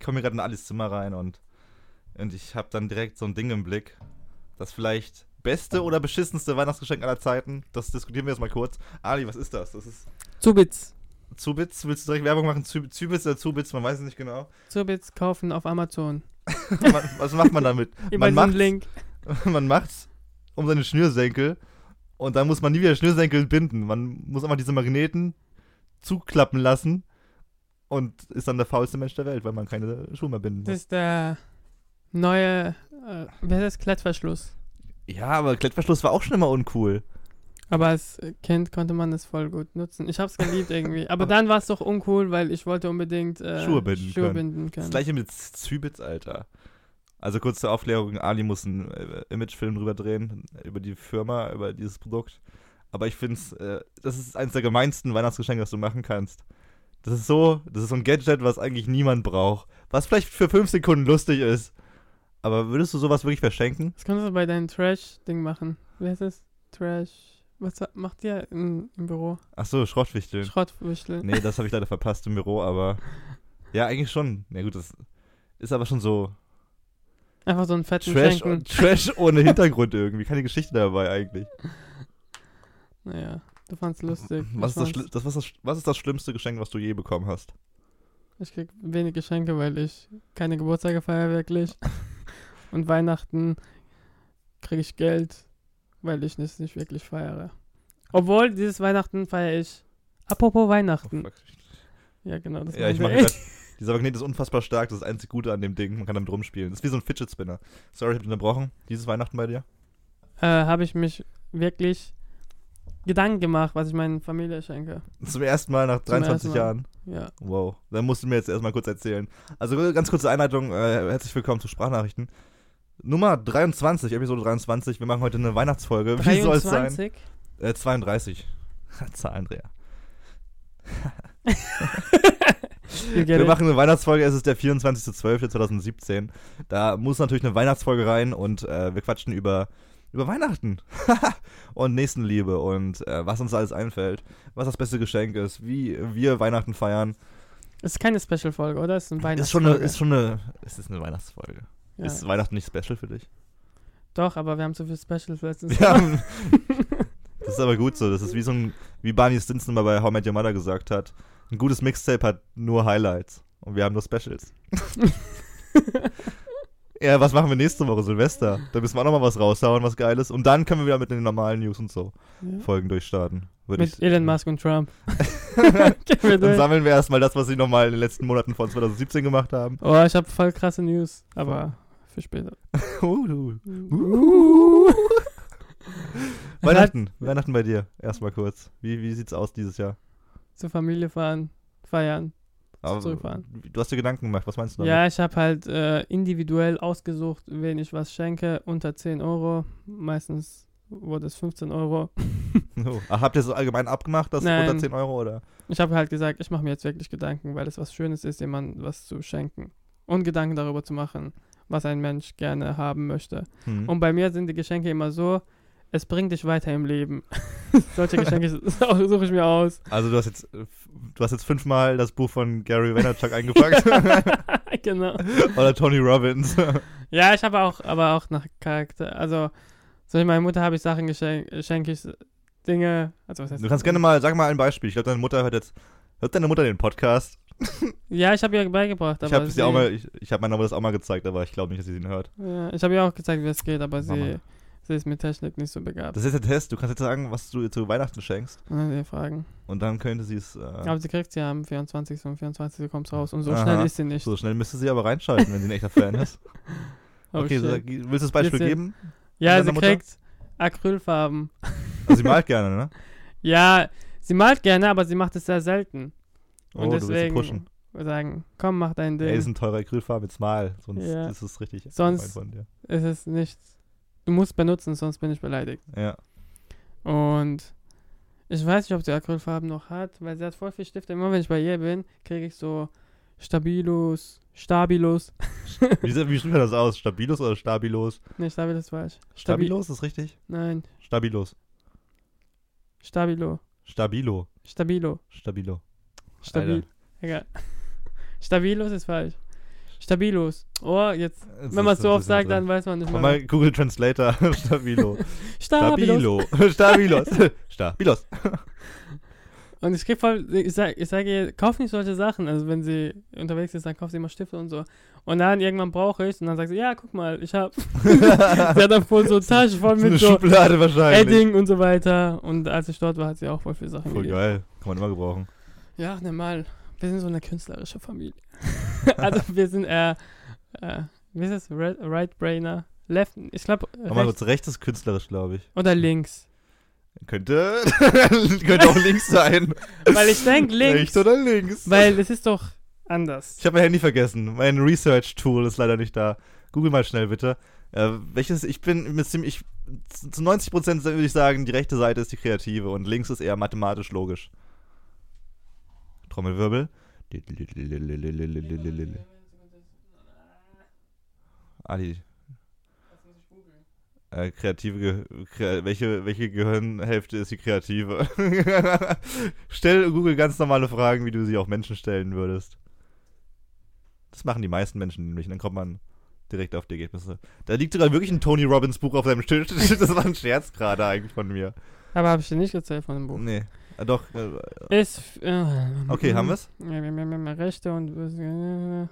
ich komme gerade in Alis Zimmer rein und, und ich habe dann direkt so ein Ding im Blick. Das vielleicht beste oder beschissenste Weihnachtsgeschenk aller Zeiten. Das diskutieren wir jetzt mal kurz. Ali, was ist das? Das ist Zubits. Zubits. Willst du direkt Werbung machen? Zub- Zubits oder Zubits? Man weiß es nicht genau. Zubits kaufen auf Amazon. Man- was macht man damit? Man macht's, Link. man macht's um seine Schnürsenkel und dann muss man nie wieder Schnürsenkel binden. Man muss einfach diese Magneten zuklappen lassen und ist dann der faulste Mensch der Welt, weil man keine Schuhe mehr binden Das muss. ist der neue, äh, wie heißt das, Klettverschluss. Ja, aber Klettverschluss war auch schon immer uncool. Aber als Kind konnte man es voll gut nutzen. Ich hab's geliebt irgendwie. Aber dann war es doch uncool, weil ich wollte unbedingt äh, Schuhe binden Schuhe können. binden Das können. gleiche mit Zübitz, Alter. Also kurz zur Aufklärung, Ali muss einen äh, Imagefilm drüber drehen, über die Firma, über dieses Produkt. Aber ich finde es, äh, das ist eines der gemeinsten Weihnachtsgeschenke, das du machen kannst. Das ist so, das ist so ein Gadget, was eigentlich niemand braucht. Was vielleicht für fünf Sekunden lustig ist. Aber würdest du sowas wirklich verschenken? Das kannst du bei deinem Trash-Ding machen. Wie heißt das? Trash. Was macht ihr im, im Büro? Ach so, Schrottwichteln. Schrottwichtel. Nee, das habe ich leider verpasst im Büro, aber ja, eigentlich schon. Na gut, das ist aber schon so Einfach so einen fetten Trash, Schenken. Trash ohne Hintergrund irgendwie. Keine Geschichte dabei eigentlich. Naja, du fand's lustig. Was ist, das, das, was, das, was ist das schlimmste Geschenk, was du je bekommen hast? ich krieg wenig Geschenke, weil ich keine Geburtstage feiere wirklich. Und Weihnachten kriege ich Geld, weil ich es nicht wirklich feiere. Obwohl, dieses Weihnachten feiere ich. Apropos Oh, Weihnachten. fuck. ja, genau. Das ja, ich mache grad, Dieser Magnet ist unfassbar stark, das ist das einzig Gute an dem Ding. Man kann damit rumspielen. Das ist wie so ein Fidget Spinner. Sorry, ich hab dich unterbrochen. Dieses Weihnachten bei dir? äh, habe ich mich wirklich Gedanken gemacht, was ich meiner Familie schenke. Zum ersten Mal nach Zum 23 ersten Mal. Jahren. Ja. Wow. Dann musst du mir jetzt erstmal kurz erzählen. Also ganz kurze Einleitung. Äh, herzlich willkommen zu Sprachnachrichten. Nummer 23, Episode 23. Wir machen heute eine Weihnachtsfolge. Wie soll es sein? 23? Äh, 32. Zahlendreher. You get Wir machen eine Weihnachtsfolge, es ist der 24.12.2017. Da muss natürlich eine Weihnachtsfolge rein und äh, wir quatschen über, über Weihnachten und Nächstenliebe und äh, was uns alles einfällt, was das beste Geschenk ist, wie wir Weihnachten feiern. Es ist keine Special-Folge, oder? Es ist eine Ist schon eine, Weihnachtsfolge. ist schon eine, es ist eine Weihnachtsfolge. ja. Ist Weihnachten nicht special für dich? Doch, aber wir haben zu viel Specials letztens. Ja. das ist aber gut so. Das ist wie so ein, wie Barney Stinson mal bei How Met Your Mother gesagt hat. Ein gutes Mixtape hat nur Highlights und wir haben nur Specials. Ja, was machen wir nächste Woche? Silvester. Da müssen wir auch nochmal was raushauen, was Geiles. Und dann können wir wieder mit den normalen News und so Ja. Folgen durchstarten. Mit ich. Elon Musk und Trump. Dann sammeln wir erstmal das, was sie nochmal in den letzten Monaten von 2017 gemacht haben. Oh, ich habe voll krasse News, aber für später. Uh, Uh. Weihnachten. Weihnachten bei dir. Erstmal kurz. Wie, wie sieht's aus dieses Jahr? Zur Familie fahren, feiern. Aber Zurückfahren. Du hast dir Gedanken gemacht. Was meinst du damit? Ja, ich habe halt äh, individuell ausgesucht, wen ich was schenke. Unter 10 Euro. Meistens wurde es 15 Euro. Oh. Ach, habt ihr so allgemein abgemacht, dass Nein. unter 10 Euro oder? Ich habe halt gesagt, ich mache mir jetzt wirklich Gedanken, weil es was Schönes ist, jemandem was zu schenken. Und Gedanken darüber zu machen, was ein Mensch gerne haben möchte. Hm. Und bei mir sind die Geschenke immer so, es bringt dich weiter im Leben. Solche Geschenke suche ich mir aus. Also du hast jetzt, du hast jetzt fünfmal das Buch von Gary Vaynerchuk eingepackt. genau. oder Tony Robbins. Ja, ich habe auch, aber auch nach Charakter. Also, so wie meiner Mutter habe ich Sachen geschenkt, schenke ich Dinge. Also, was heißt Du kannst gerne mal, sag mal ein Beispiel. Ich glaube, deine Mutter hört jetzt, hört deine Mutter den Podcast? Ja, ich habe ihr beigebracht. Ich habe sie, auch mal, ich, ich habe meiner Mutter das auch mal gezeigt, aber ich glaube nicht, dass sie ihn hört. Ja, ich habe ihr auch gezeigt, wie es geht, aber Mama. sie, sie ist mit Technik nicht so begabt. Das ist der Test. Du kannst jetzt sagen, was du ihr zu Weihnachten schenkst. Und dann ihr fragen. Und dann könnte sie es. Äh, Aber sie kriegt sie am 24. und 24. kommt raus. Und so Aha. schnell ist sie nicht. so schnell müsste sie aber reinschalten, wenn sie ein echter Fan ist. Oh, okay, sag, willst du das Beispiel Jetzt- geben? ja, sie Mutter? kriegt Acrylfarben. Also sie malt gerne, ne? Ja, sie malt gerne, aber sie macht es sehr selten. Oh, Und du willst sie deswegen pushen. wir sagen, komm, mach dein Ding. Ey, ist ein teurer Acrylfarben, jetzt mal. Sonst Ja. ist es richtig. Sonst- dir. es ist nichts. Du musst benutzen, sonst bin ich beleidigt. Ja. Und ich weiß nicht, ob sie Acrylfarben noch hat, weil sie hat voll viel Stifte. Immer wenn ich bei ihr bin, kriege ich so Stabilos, Stabilos. Wie, wie spricht man das aus? Stabilos oder Stabilos? Ne, Stabilos ist falsch. Stabi Stabilos ist richtig? Nein, Stabilos. Stabilo. Stabilo. Stabilo. Stabilo. Stabil. Egal. Stabilos ist falsch. Stabilos. Oh, jetzt. Das Wenn man es so oft sagt, dann weiß man nicht mehr. mal Google Translator. Stabilo. Stabilos. Stabilo. Stabilos. Stabilos. Und ich krieg voll, ich sage ich sag ihr, kauf nicht solche Sachen. Also wenn sie unterwegs ist, dann kauft sie immer Stifte und so. Und dann irgendwann brauche ich und dann sagt sie, ja, guck mal, ich hab. sie hat dann voll so Tasche voll So eine mit so Schublade wahrscheinlich. Edding und so weiter. Und als ich dort war, hat sie auch voll viele Sachen Voll gegeben. geil. Kann man immer gebrauchen. Ja, ne mal. Wir sind so eine künstlerische Familie. also wir sind eher, äh, wie ist es? Right, right Brainer? Left, ich glaube, Aber mal kurz, rechts ist künstlerisch, glaube ich. oder links. Könnte, könnte auch links sein. Weil ich denke links, Rechts oder links. weil es ist doch anders. Ich habe mein Handy vergessen. Mein Research-Tool ist leider nicht da. Google mal schnell bitte. Äh, welches, ich bin mir ziemlich, ich, zu 90% würde ich sagen, die rechte Seite ist die kreative und links ist eher mathematisch logisch. Trommelwirbel. Ali. Äh, kreative, kre welche, welche Gehirnhälfte ist die kreative? Stell Google ganz normale Fragen, wie du sie auch Menschen stellen würdest. Das machen die meisten Menschen nämlich, und dann kommt man direkt auf die Ergebnisse. Da liegt sogar wirklich ein Tony Robbins Buch auf seinem Tisch. Das war ein Scherz gerade eigentlich von mir. Aber habe ich dir nicht erzählt von dem Buch. Nee. Äh, doch. Äh, Ist, äh, okay, haben? Ja, wir immer Rechte und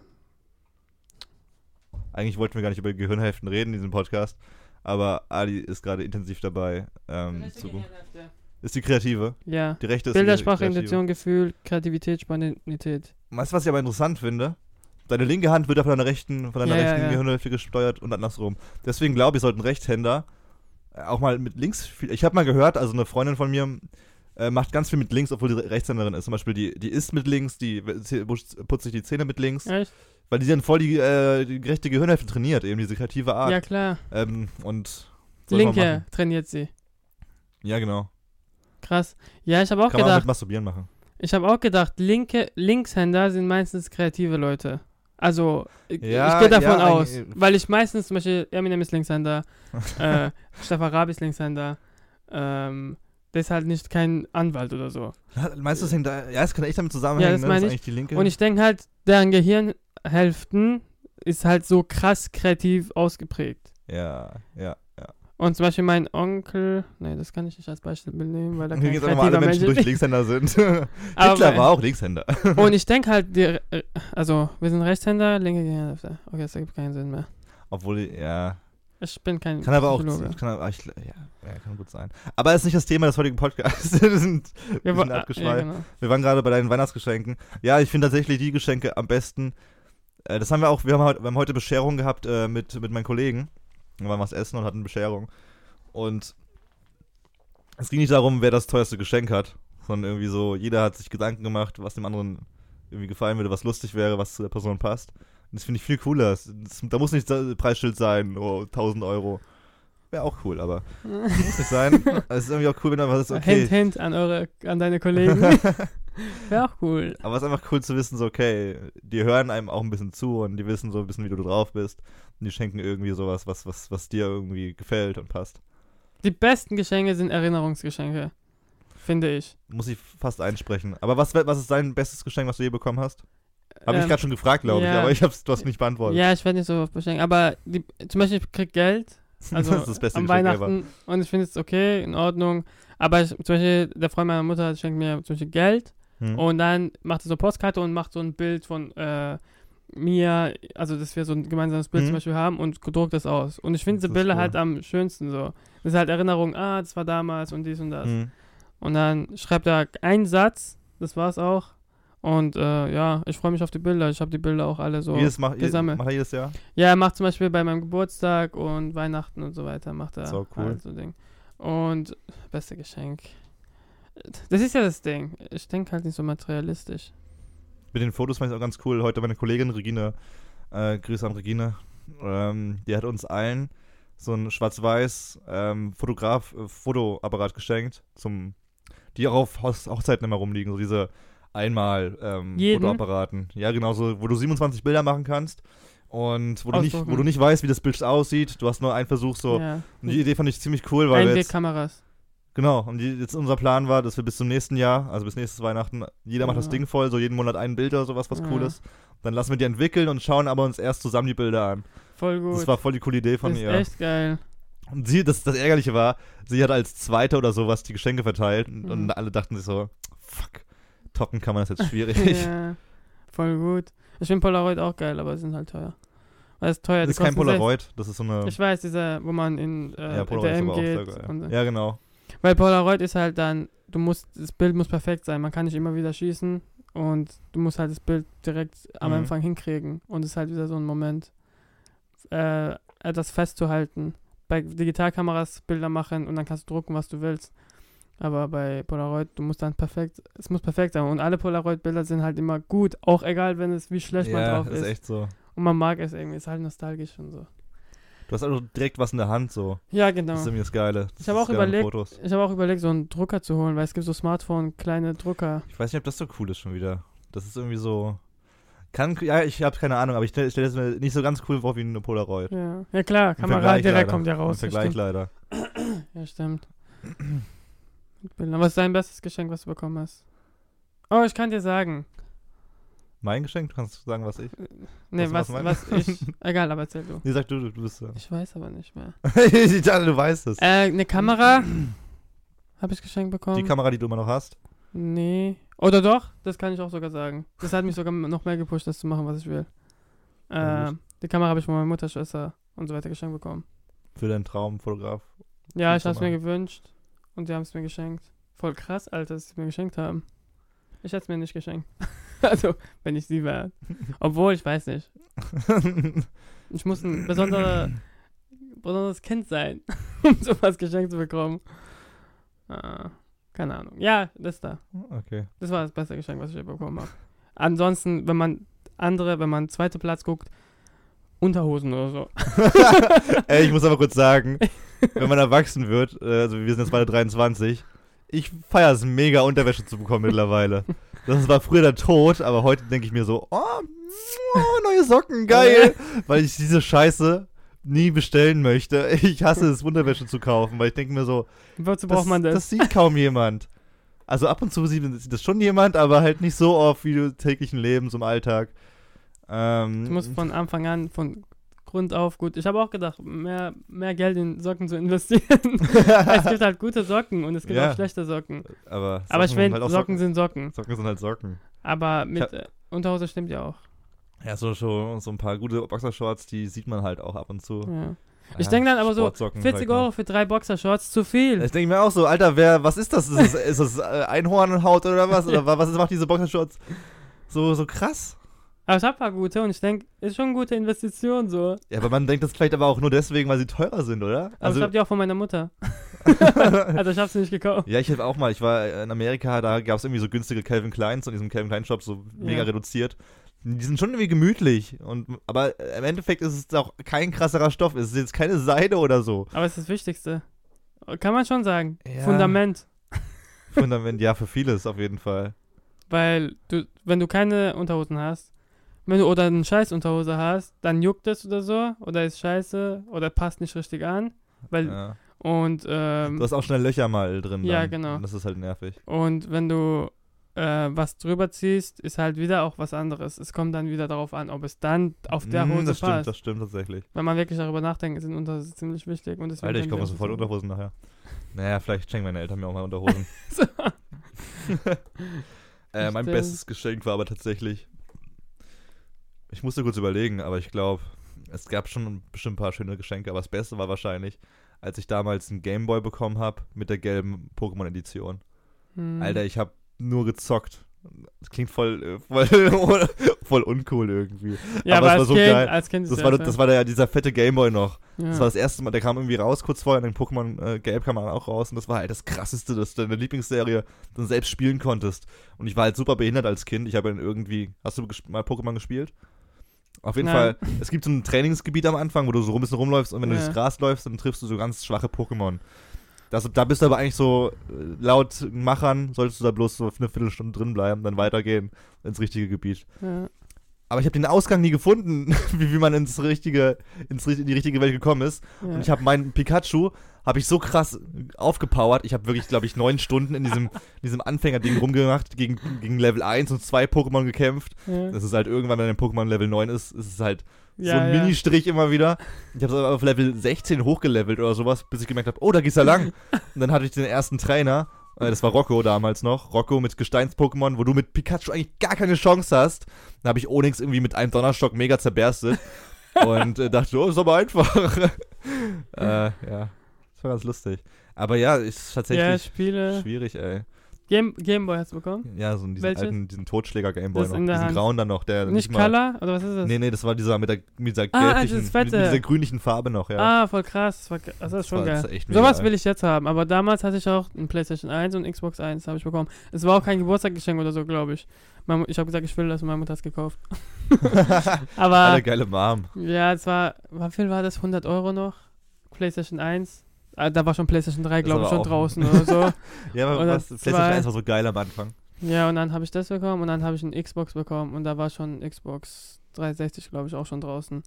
Eigentlich wollten wir gar nicht über Gehirnhälften reden in diesem Podcast. Aber Ali ist gerade intensiv dabei. Ähm, zu, ist die kreative. ja. Die rechte ist Bildersprache. Intuition, Gefühl, Kreativität, Spontanität. Weißt du, was ich aber interessant finde? Deine linke Hand wird auf deiner rechten, von deiner Ja, ja, rechten ja. Gehirnhälfte gesteuert und andersrum. Deswegen glaube ich, sollten Rechtshänder äh, auch mal mit links. Ich habe mal gehört, also eine Freundin von mir äh, macht ganz viel mit links, obwohl die Rechtshänderin ist. Zum Beispiel, die, die isst mit links, die putzt sich die Zähne mit links, Echt? weil die dann voll die, äh, die rechte Gehirnhälfte trainiert, eben diese kreative Art. Ja, klar. Ähm, und man Linke trainiert sie. Ja, genau. Krass. Ja, ich habe auch Kann man auch mit gedacht, Masturbieren machen. ich habe auch gedacht, linke Linkshänder sind meistens kreative Leute. Also, ich, Ja, ich gehe davon ja, aus, weil ich meistens zum Beispiel Eminem ist Linkshänder, äh, Stefan Raab ist Linkshänder, ähm, der ist halt nicht kein Anwalt oder so. Meinst du, das hängt da, ja, es kann echt damit zusammenhängen, Ja, das ne? meine ist ich. eigentlich die linke. Und ich denke halt, deren Gehirnhälften ist halt so krass kreativ ausgeprägt. ja, ja, ja. Und zum Beispiel mein Onkel, nee, das kann ich nicht als Beispiel nehmen, weil Hier kein mal alle kreativer Menschen Mensch durch, Linkshänder sind. Aber- Hitler war auch Linkshänder. Und ich denke halt, die, also wir sind Rechtshänder, linke Gehirnhälfte. Okay, das ergibt keinen Sinn mehr. Obwohl, ja. Ich bin kein Kann aber auch. Kann aber, ich, ja, ja, kann gut sein. Aber das ist nicht das Thema des heutigen Podcasts. wir sind, wir sind ah, abgeschweift. ja, genau. Wir waren gerade bei deinen Weihnachtsgeschenken. Ja, ich finde tatsächlich die Geschenke am besten. Äh, das haben wir auch, wir haben, heute, wir haben heute Bescherung gehabt äh, mit, mit meinen Kollegen. Wir waren was essen und hatten Bescherung. Und es ging nicht darum, wer das teuerste Geschenk hat, sondern irgendwie so, jeder hat sich Gedanken gemacht, was dem anderen irgendwie gefallen würde, was lustig wäre, was zu der Person passt. Das finde ich viel cooler. Das, das, da muss nicht das Preisschild sein, oh, 1000 Euro. Wäre auch cool, aber muss nicht sein. Es ist irgendwie auch cool, wenn man was ist, okay. Hint, hint an, eure, an deine Kollegen. Wäre auch cool. Aber es ist einfach cool zu wissen, so, okay, die hören einem auch ein bisschen zu und die wissen so ein bisschen, wie du drauf bist. Und die schenken irgendwie sowas, was, was, was dir irgendwie gefällt und passt. Die besten Geschenke sind Erinnerungsgeschenke. Finde ich. Muss ich fast einsprechen. Aber was, was ist dein bestes Geschenk, was du je bekommen hast? Habe ich Ähm, gerade schon gefragt, glaube ja. ich, aber ich hab's, du hast nicht beantwortet. Ja, ich werde nicht so oft beschenken. Aber die, zum Beispiel, ich krieg Geld. Also das ist das beste am Geschenk Weihnachten. Und ich finde es okay, in Ordnung. Aber ich, zum Beispiel, der Freund meiner Mutter schenkt mir zum Beispiel Geld. Hm. Und dann macht er so Postkarte und macht so ein Bild von äh, mir, also dass wir so ein gemeinsames Bild Mhm. zum Beispiel haben und druckt das aus. Und ich finde diese Bilder cool. halt am schönsten so. Das ist halt Erinnerung, ah, das war damals und dies und das. Hm. Und dann schreibt er einen Satz, das war's auch. Und äh, ja, ich freue mich auf die Bilder. Ich habe die Bilder auch alle so. jedes macht, gesammelt. macht er jedes Jahr? Ja, er macht zum Beispiel bei meinem Geburtstag und Weihnachten und so weiter, macht er So cool. halt so Ding. Und beste Geschenk. Das ist ja das Ding. Ich denke halt nicht so materialistisch. Mit den Fotos fand ich auch ganz cool. Heute meine Kollegin Regine, äh, Grüße an Regine, ähm, die hat uns allen so ein schwarz-weiß ähm, Fotograf, äh, Fotoapparat geschenkt, zum, die auch auf Hoch Hochzeiten immer rumliegen, so diese einmal ähm, Jeden? Fotoapparaten. Ja, genau, so, wo du 27 Bilder machen kannst und wo du, nicht, wo du nicht weißt, wie das Bild aussieht. Du hast nur einen Versuch so. ja. Und die Idee fand ich ziemlich cool, weil Einwegkameras. Genau, und die, jetzt unser Plan war, dass wir bis zum nächsten Jahr, also bis nächstes Weihnachten, jeder macht das Ja. Ding voll, so jeden Monat ein Bild oder sowas, was Ja. cool ist. Dann lassen wir die entwickeln und schauen aber uns erst zusammen die Bilder an. Voll gut. Das war voll die coole Idee von das ist ihr. echt geil. Und sie, das, das Ärgerliche war, sie hat als Zweite oder sowas die Geschenke verteilt und, Mhm. und alle dachten sich so, fuck, toppen kann man das jetzt schwierig. ja, voll gut. Ich finde Polaroid auch geil, aber sie sind halt teuer. Weil es teuer das ist kein Polaroid, das ist so eine. Ich weiß, dieser, wo man in äh, ja, DM aber auch sehr geht. geil. Und, Ja, genau. Weil Polaroid ist halt dann, du musst, das Bild muss perfekt sein. Man kann nicht immer wieder schießen und du musst halt das Bild direkt am Mhm. Empfang hinkriegen. Und es ist halt wieder so ein Moment, äh, etwas festzuhalten. Bei Digitalkameras Bilder machen und dann kannst du drucken, was du willst. Aber bei Polaroid, du musst dann perfekt, es muss perfekt sein. Und alle Polaroid-Bilder sind halt immer gut, auch egal, wenn es, wie schlecht man Ja, drauf ist ist. echt so. Und man mag es irgendwie, ist halt nostalgisch und so. Du hast also direkt was in der Hand, so. Ja, genau. Das ist irgendwie das Geile. Das Ich habe auch überlegt-. Ich habe auch überlegt, so einen Drucker zu holen, weil es gibt so Smartphone, kleine Drucker. Ich weiß nicht, ob das so cool ist schon wieder. Das ist irgendwie so. Kann, ja, ich habe keine Ahnung, aber ich stelle stell das mir nicht so ganz cool vor wie eine Polaroid. Ja, ja klar, Im Kamera direkt leider. kommt ja Im raus. Ja Vergleich leider. ja, stimmt. Was ist dein bestes Geschenk, was du bekommen hast? Oh, ich kann dir sagen. Mein Geschenk, du kannst sagen, was ich. Nee, Was- was, was was, ich. Egal, aber erzähl du. Nee, sag du, du, du bist. Äh Ich weiß aber nicht mehr. ich dachte, du weißt es. Äh, eine Kamera habe ich geschenkt bekommen. Die Kamera, die du immer noch hast. Nee. Oder doch? Das kann ich auch sogar sagen. Das hat mich sogar noch mehr gepusht, das zu machen, was ich will. Ja, Äh, die Kamera habe ich von meiner Mutter, Schwester und so weiter geschenkt bekommen. Für deinen Traumfotograf. Ja, Viel ich habe es mir gewünscht und die haben es mir geschenkt. Voll krass, Alter, dass sie es mir geschenkt haben. Ich hätte es mir nicht geschenkt. also, wenn ich sie wäre. Obwohl, ich weiß nicht. Ich muss ein besonderer, besonderes Kind sein, um sowas geschenkt zu bekommen. Ah, keine Ahnung. Ja, das da. okay. Das war das beste Geschenk, was ich je bekommen habe. Ansonsten, wenn man andere, wenn man zweite Platz guckt, Unterhosen oder so. Ey, ich muss aber kurz sagen, wenn man erwachsen wird, äh, also wir sind jetzt beide 23, ich feiere es mega, Unterwäsche zu bekommen mittlerweile. Das war früher der Tod, aber heute denke ich mir so, oh, oh, neue Socken, geil. weil ich diese Scheiße nie bestellen möchte. Ich hasse es, Unterwäsche zu kaufen, weil ich denke mir so, Wozu braucht man das? das sieht kaum jemand. Also ab und zu sieht, sieht das schon jemand, aber halt nicht so oft wie du täglichen Lebens im Alltag. Ähm, Ich muss von Anfang an, von Grund auf gut. Ich habe auch gedacht, mehr, mehr Geld in Socken zu investieren. es gibt halt gute Socken und es gibt Ja. auch schlechte Socken. aber Aber ich Socken sind finde, halt auch Socken sind Socken. Socken sind halt Socken. Aber mit hab- äh, Unterhose stimmt ja auch. Ja, so, so, so ein paar gute Boxershorts, die sieht man halt auch ab und zu. Ja. Ich Ja, denke dann aber so, Sportsocken 40 halt noch. Euro für drei Boxershorts, zu viel. Ich denke mir auch so, Alter, wer, was ist das? Ist das, ist das äh, Einhornhaut oder was? Oder wa- was macht diese Boxershorts so, so krass? Aber ich habe paar gute und ich denke, ist schon eine gute Investition so. Ja, aber man denkt das vielleicht aber auch nur deswegen, weil sie teurer sind, oder? Aber Also, ich habe die auch von meiner Mutter. also ich habe sie nicht gekauft. ja, ich habe auch mal, ich war in Amerika, da gab es irgendwie so günstige Calvin Kleins in diesem Calvin Klein Shop, so mega Ja. reduziert. Die sind schon irgendwie gemütlich. Und, aber im Endeffekt ist es auch kein krasserer Stoff. Es ist jetzt keine Seide oder so. Aber es ist das Wichtigste. Kann man schon sagen. Ja. Fundament. Fundament, ja, für vieles auf jeden Fall. Weil du, wenn du keine Unterhosen hast, wenn du oder eine scheiß Unterhose hast, dann juckt es oder so, oder ist scheiße, oder passt nicht richtig an. Weil, Ja. und, ähm, Du hast auch schnell Löcher mal drin. Ja, dann. genau. Und das ist halt nervig. und wenn du äh, was drüber ziehst, ist halt wieder auch was anderes. Es kommt dann wieder darauf an, ob es dann auf der Mm, Hose das stimmt, passt. das stimmt tatsächlich. Wenn man wirklich darüber nachdenkt, sind Unterhosen ziemlich wichtig. Und deswegen Alter, ich komme sofort so- Unterhosen nachher. Naja, vielleicht schenken meine Eltern mir auch mal Unterhosen. Äh, mein Stimmt. bestes Geschenk war aber tatsächlich. Ich musste kurz überlegen, aber ich glaube, es gab schon bestimmt ein paar schöne Geschenke, aber das Beste war wahrscheinlich, als ich damals einen Gameboy bekommen habe mit der gelben Pokémon-Edition. Hm. Alter, ich habe nur gezockt. Das klingt voll, äh, voll, voll uncool irgendwie. ja, aber aber, es als, war so kind, geil. als Kind Das ja war, das war der, dieser fette Gameboy noch. ja. Das war das erste Mal, der kam irgendwie raus kurz vorher, dann Pokémon äh, Gelb kam dann auch raus und das war halt das krasseste, dass du deine Lieblingsserie dann selbst spielen konntest. Und ich war halt super behindert als Kind. Ich habe dann irgendwie, hast du mal Pokémon gespielt? Auf jeden Nein. Fall, es gibt so ein Trainingsgebiet am Anfang, wo du so ein bisschen rumläufst und wenn du Ja. durchs Gras läufst, dann triffst du so ganz schwache Pokémon. Das, da bist du aber eigentlich so, äh, laut Machern solltest du da bloß so eine Viertelstunde drin bleiben, dann weitergehen ins richtige Gebiet. ja. aber ich habe den Ausgang nie gefunden, wie, wie man ins richtige, ins, in die richtige Welt gekommen ist. Ja. Und ich habe meinen Pikachu, habe ich so krass aufgepowert. Ich habe wirklich, glaube ich, neun Stunden in diesem, in diesem Anfängerding rumgemacht, gegen, gegen Level 1 und zwei Pokémon gekämpft. ja. Das ist halt irgendwann, wenn ein Pokémon Level 9 ist, ist es halt Ja, so ein ja. Mini-Strich immer wieder. Ich habe es auf Level 16 hochgelevelt oder sowas, bis ich gemerkt habe, oh, da geht's ja lang. Und dann hatte ich den ersten Trainer, äh, das war Rocco damals noch, Rocco mit Gesteins-Pokémon, wo du mit Pikachu eigentlich gar keine Chance hast. Da habe ich Onyx irgendwie mit einem Donnerstock mega zerberstet und äh, dachte, oh, ist aber einfach. äh, ja, das war ganz lustig. Aber ja, ist ja, tatsächlich Spiele. schwierig, ey. Game, Gameboy hast du bekommen? Ja, so diesen Welches? alten, diesen Totschläger-Gameboy Das noch, diesen Hand. grauen dann noch, der Nicht mal- Color? Oder was ist das? Nee, nee, das war dieser mit der, mit dieser Ah, gelblichen, mit, mit dieser grünlichen Farbe noch, ja. Ah, voll krass. Das, war, also das ist schon war- geil. das ist Sowas will ich jetzt haben, aber damals hatte ich auch ein PlayStation 1 und Xbox 1 habe ich bekommen. Es war auch kein Geburtstagsgeschenk oder so, glaube ich. Ich habe gesagt, ich will das und meine Mutter hat es gekauft. aber Alle geile Mom. ja, es war, wie viel war das? 100 Euro noch? PlayStation 1? Ah, da war schon PlayStation 3, Das glaube ich, schon draußen oder so. Ja, aber Oder was, PlayStation zwei. 1 war so geil am Anfang. Ja, und dann habe ich das bekommen und dann habe ich ein Xbox bekommen und da war schon Xbox 360, glaube ich, auch schon draußen.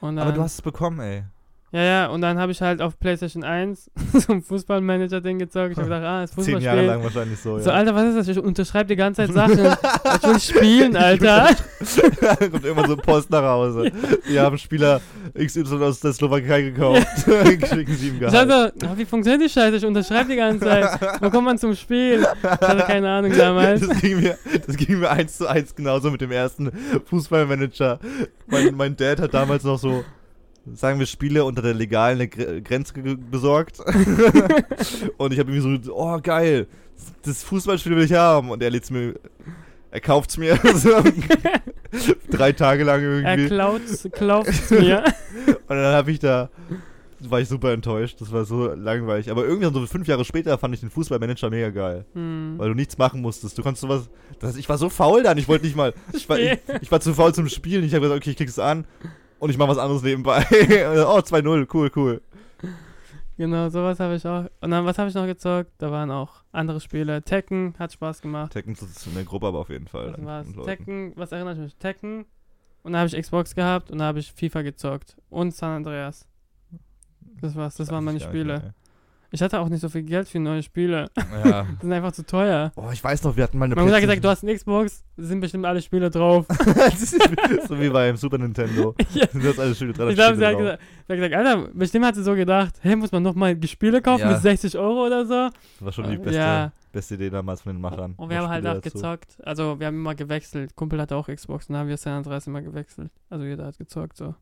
Aber du hast es bekommen, ey. Ja, ja, und dann habe ich halt auf PlayStation 1 so ein Fußballmanager-Ding gezockt. Ich habe gedacht, ah, das Zehn Jahre Fußballspiel. lang wahrscheinlich so, So, ja. Alter, was ist das? Ich unterschreibe die ganze Zeit Sachen. ich will spielen, Alter. Kommt immer so Post nach Hause. Wir haben Spieler XY aus der Slowakei gekauft. Schicken sie ihm Ich Gehalt. hatte, wie funktioniert die Scheiße? Ich unterschreibe die ganze Zeit. Wo kommt man zum Spiel? Ich hatte keine Ahnung damals. Das ging, mir, das ging mir eins zu eins genauso mit dem ersten Fußballmanager. Mein, mein Dad hat damals noch so, sagen wir, Spiele unter der legalen Gre- Grenze besorgt. und ich habe irgendwie so, oh geil, das Fußballspiel will ich haben. Und er lädt's mir, er kauft's mir. so. Drei Tage lang Er irgendwie. klaut klaut's mir. Und dann habe ich da, war ich super enttäuscht. Das war so langweilig. Aber irgendwann so fünf Jahre später fand ich den Fußballmanager mega geil. Hm. Weil du nichts machen musstest. Du konntest sowas. Das, ich war so faul dann. Ich wollte nicht mal. Ich war, ich, ich war zu faul zum Spielen. Ich habe gesagt, okay, ich klicke es an und ich mache was anderes nebenbei. oh, 2-0, cool, cool. Genau, sowas habe ich auch. Und dann, was habe ich noch gezockt? Da waren auch andere Spiele. Tekken hat Spaß gemacht. Tekken zu, zu einer Gruppe, aber auf jeden Fall. Das war's. Tekken, was erinnere ich mich? Tekken. Und da habe ich Xbox gehabt und da habe ich FIFA gezockt. Und San Andreas. Das war's, das Weiß waren meine Spiele. Ich hatte auch nicht so viel Geld für neue Spiele. Ja. Die sind einfach zu teuer. Oh, ich weiß noch, wir hatten mal eine Meine Mutter hat gesagt, du hast eine Xbox, sind bestimmt alle Spiele drauf. So wie beim Super Nintendo. Ja. Sind das alles schöne Ich glaube, sie hat gesagt, sie hat gesagt, Alter, bestimmt hat sie so gedacht, hey, muss man nochmal Spiele kaufen Ja. mit 60 Euro oder so? Das war schon die beste, Ja. beste Idee damals von den Machern. Und wir haben halt Spiele auch gezockt. Also wir haben immer gewechselt. Kumpel hatte auch Xbox und dann haben wir San Andreas immer gewechselt. Also jeder hat gezockt so.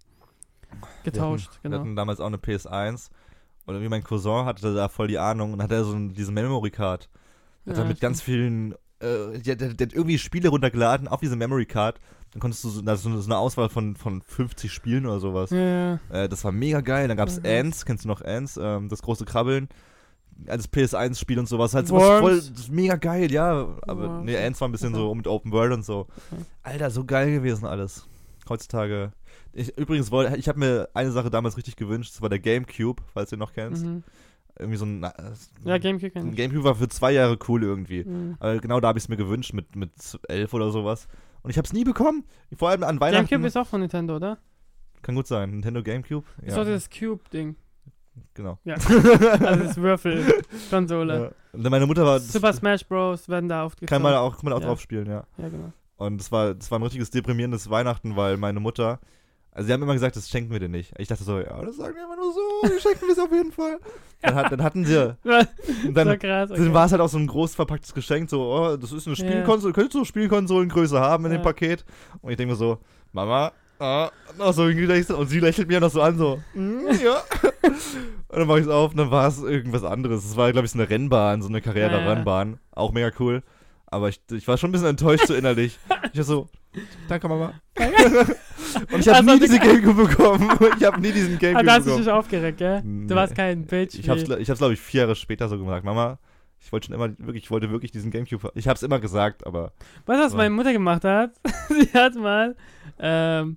Getauscht, wir hatten, Wir genau. hatten damals auch eine PS1 und irgendwie mein Cousin hatte da voll die Ahnung und hatte so ein, diese Memory Card. Hat Ja, mit ganz vielen, äh, der, der, der hat irgendwie Spiele runtergeladen auf diese Memory Card. Dann konntest du so, also so eine Auswahl von, von 50 Spielen oder sowas. Ja, ja. Äh, das war mega geil. Dann gab es Mhm. Ants, kennst du noch Ants? Ähm, das große Krabbeln. Als PS1-Spiel und sowas. Halt sowas voll, Worms. das ist mega geil, ja. Aber Worms. nee, Ants war ein bisschen Okay. so mit Open World und so. Okay. Alter, so geil gewesen alles. Heutzutage. Ich, übrigens, wollte, ich habe mir eine Sache damals richtig gewünscht. Das war der Gamecube, falls du ihn noch kennst. Mhm. Irgendwie so ein. Ja, Gamecube kenn ich. Gamecube war für zwei Jahre cool irgendwie. Mhm. Aber genau da habe ich es mir gewünscht, mit, mit elf oder sowas. Und ich habe es nie bekommen. Vor allem an Weihnachten. Gamecube ist auch von Nintendo, oder? Kann gut sein. Nintendo Gamecube? Ist doch das Cube-Ding. genau. Ja. Also das Würfel-Konsole. Ja. Meine Mutter war. das Super Smash Bros. werden da aufgezockt. Kann man auch, kann man auch Ja. drauf spielen, ja. Ja, genau. Und es war, das war ein richtiges deprimierendes Weihnachten, weil meine Mutter. Also, sie haben immer gesagt, das schenken wir dir nicht. Ich dachte so, ja, das sagen wir immer nur so, wir schenken es auf jeden Fall. Dann, hat, dann hatten sie. Und dann, so krass. Dann Okay. war es halt auch so ein groß verpacktes Geschenk, so, oh, das ist eine Spielkonsole, könntest du Spielkonsolengröße haben in Ja. dem Paket? Und ich denke mir so, Mama, ah, noch so irgendwie und sie lächelt mir noch so an, so, "Mm, ja. und dann mach ich es auf und dann war es irgendwas anderes. Es war, glaube ich, so eine Rennbahn, so eine Carrera-Rennbahn. Auch mega cool. Aber ich, ich war schon ein bisschen enttäuscht so innerlich. Ich war so, danke Mama. Und ich habe nie diese Gamecube bekommen. Ich habe nie diesen Ah, Gamecube da hast du bekommen. dich aufgeregt, gell? Du warst kein Bitch. Ich ich hab's glaube ich, vier Jahre später so gesagt. Mama, ich wollte schon immer, wirklich, ich wollte wirklich diesen Gamecube. Ich hab's immer gesagt, aber. Weißt du, was meine Mutter gemacht hat? sie hat mal ähm,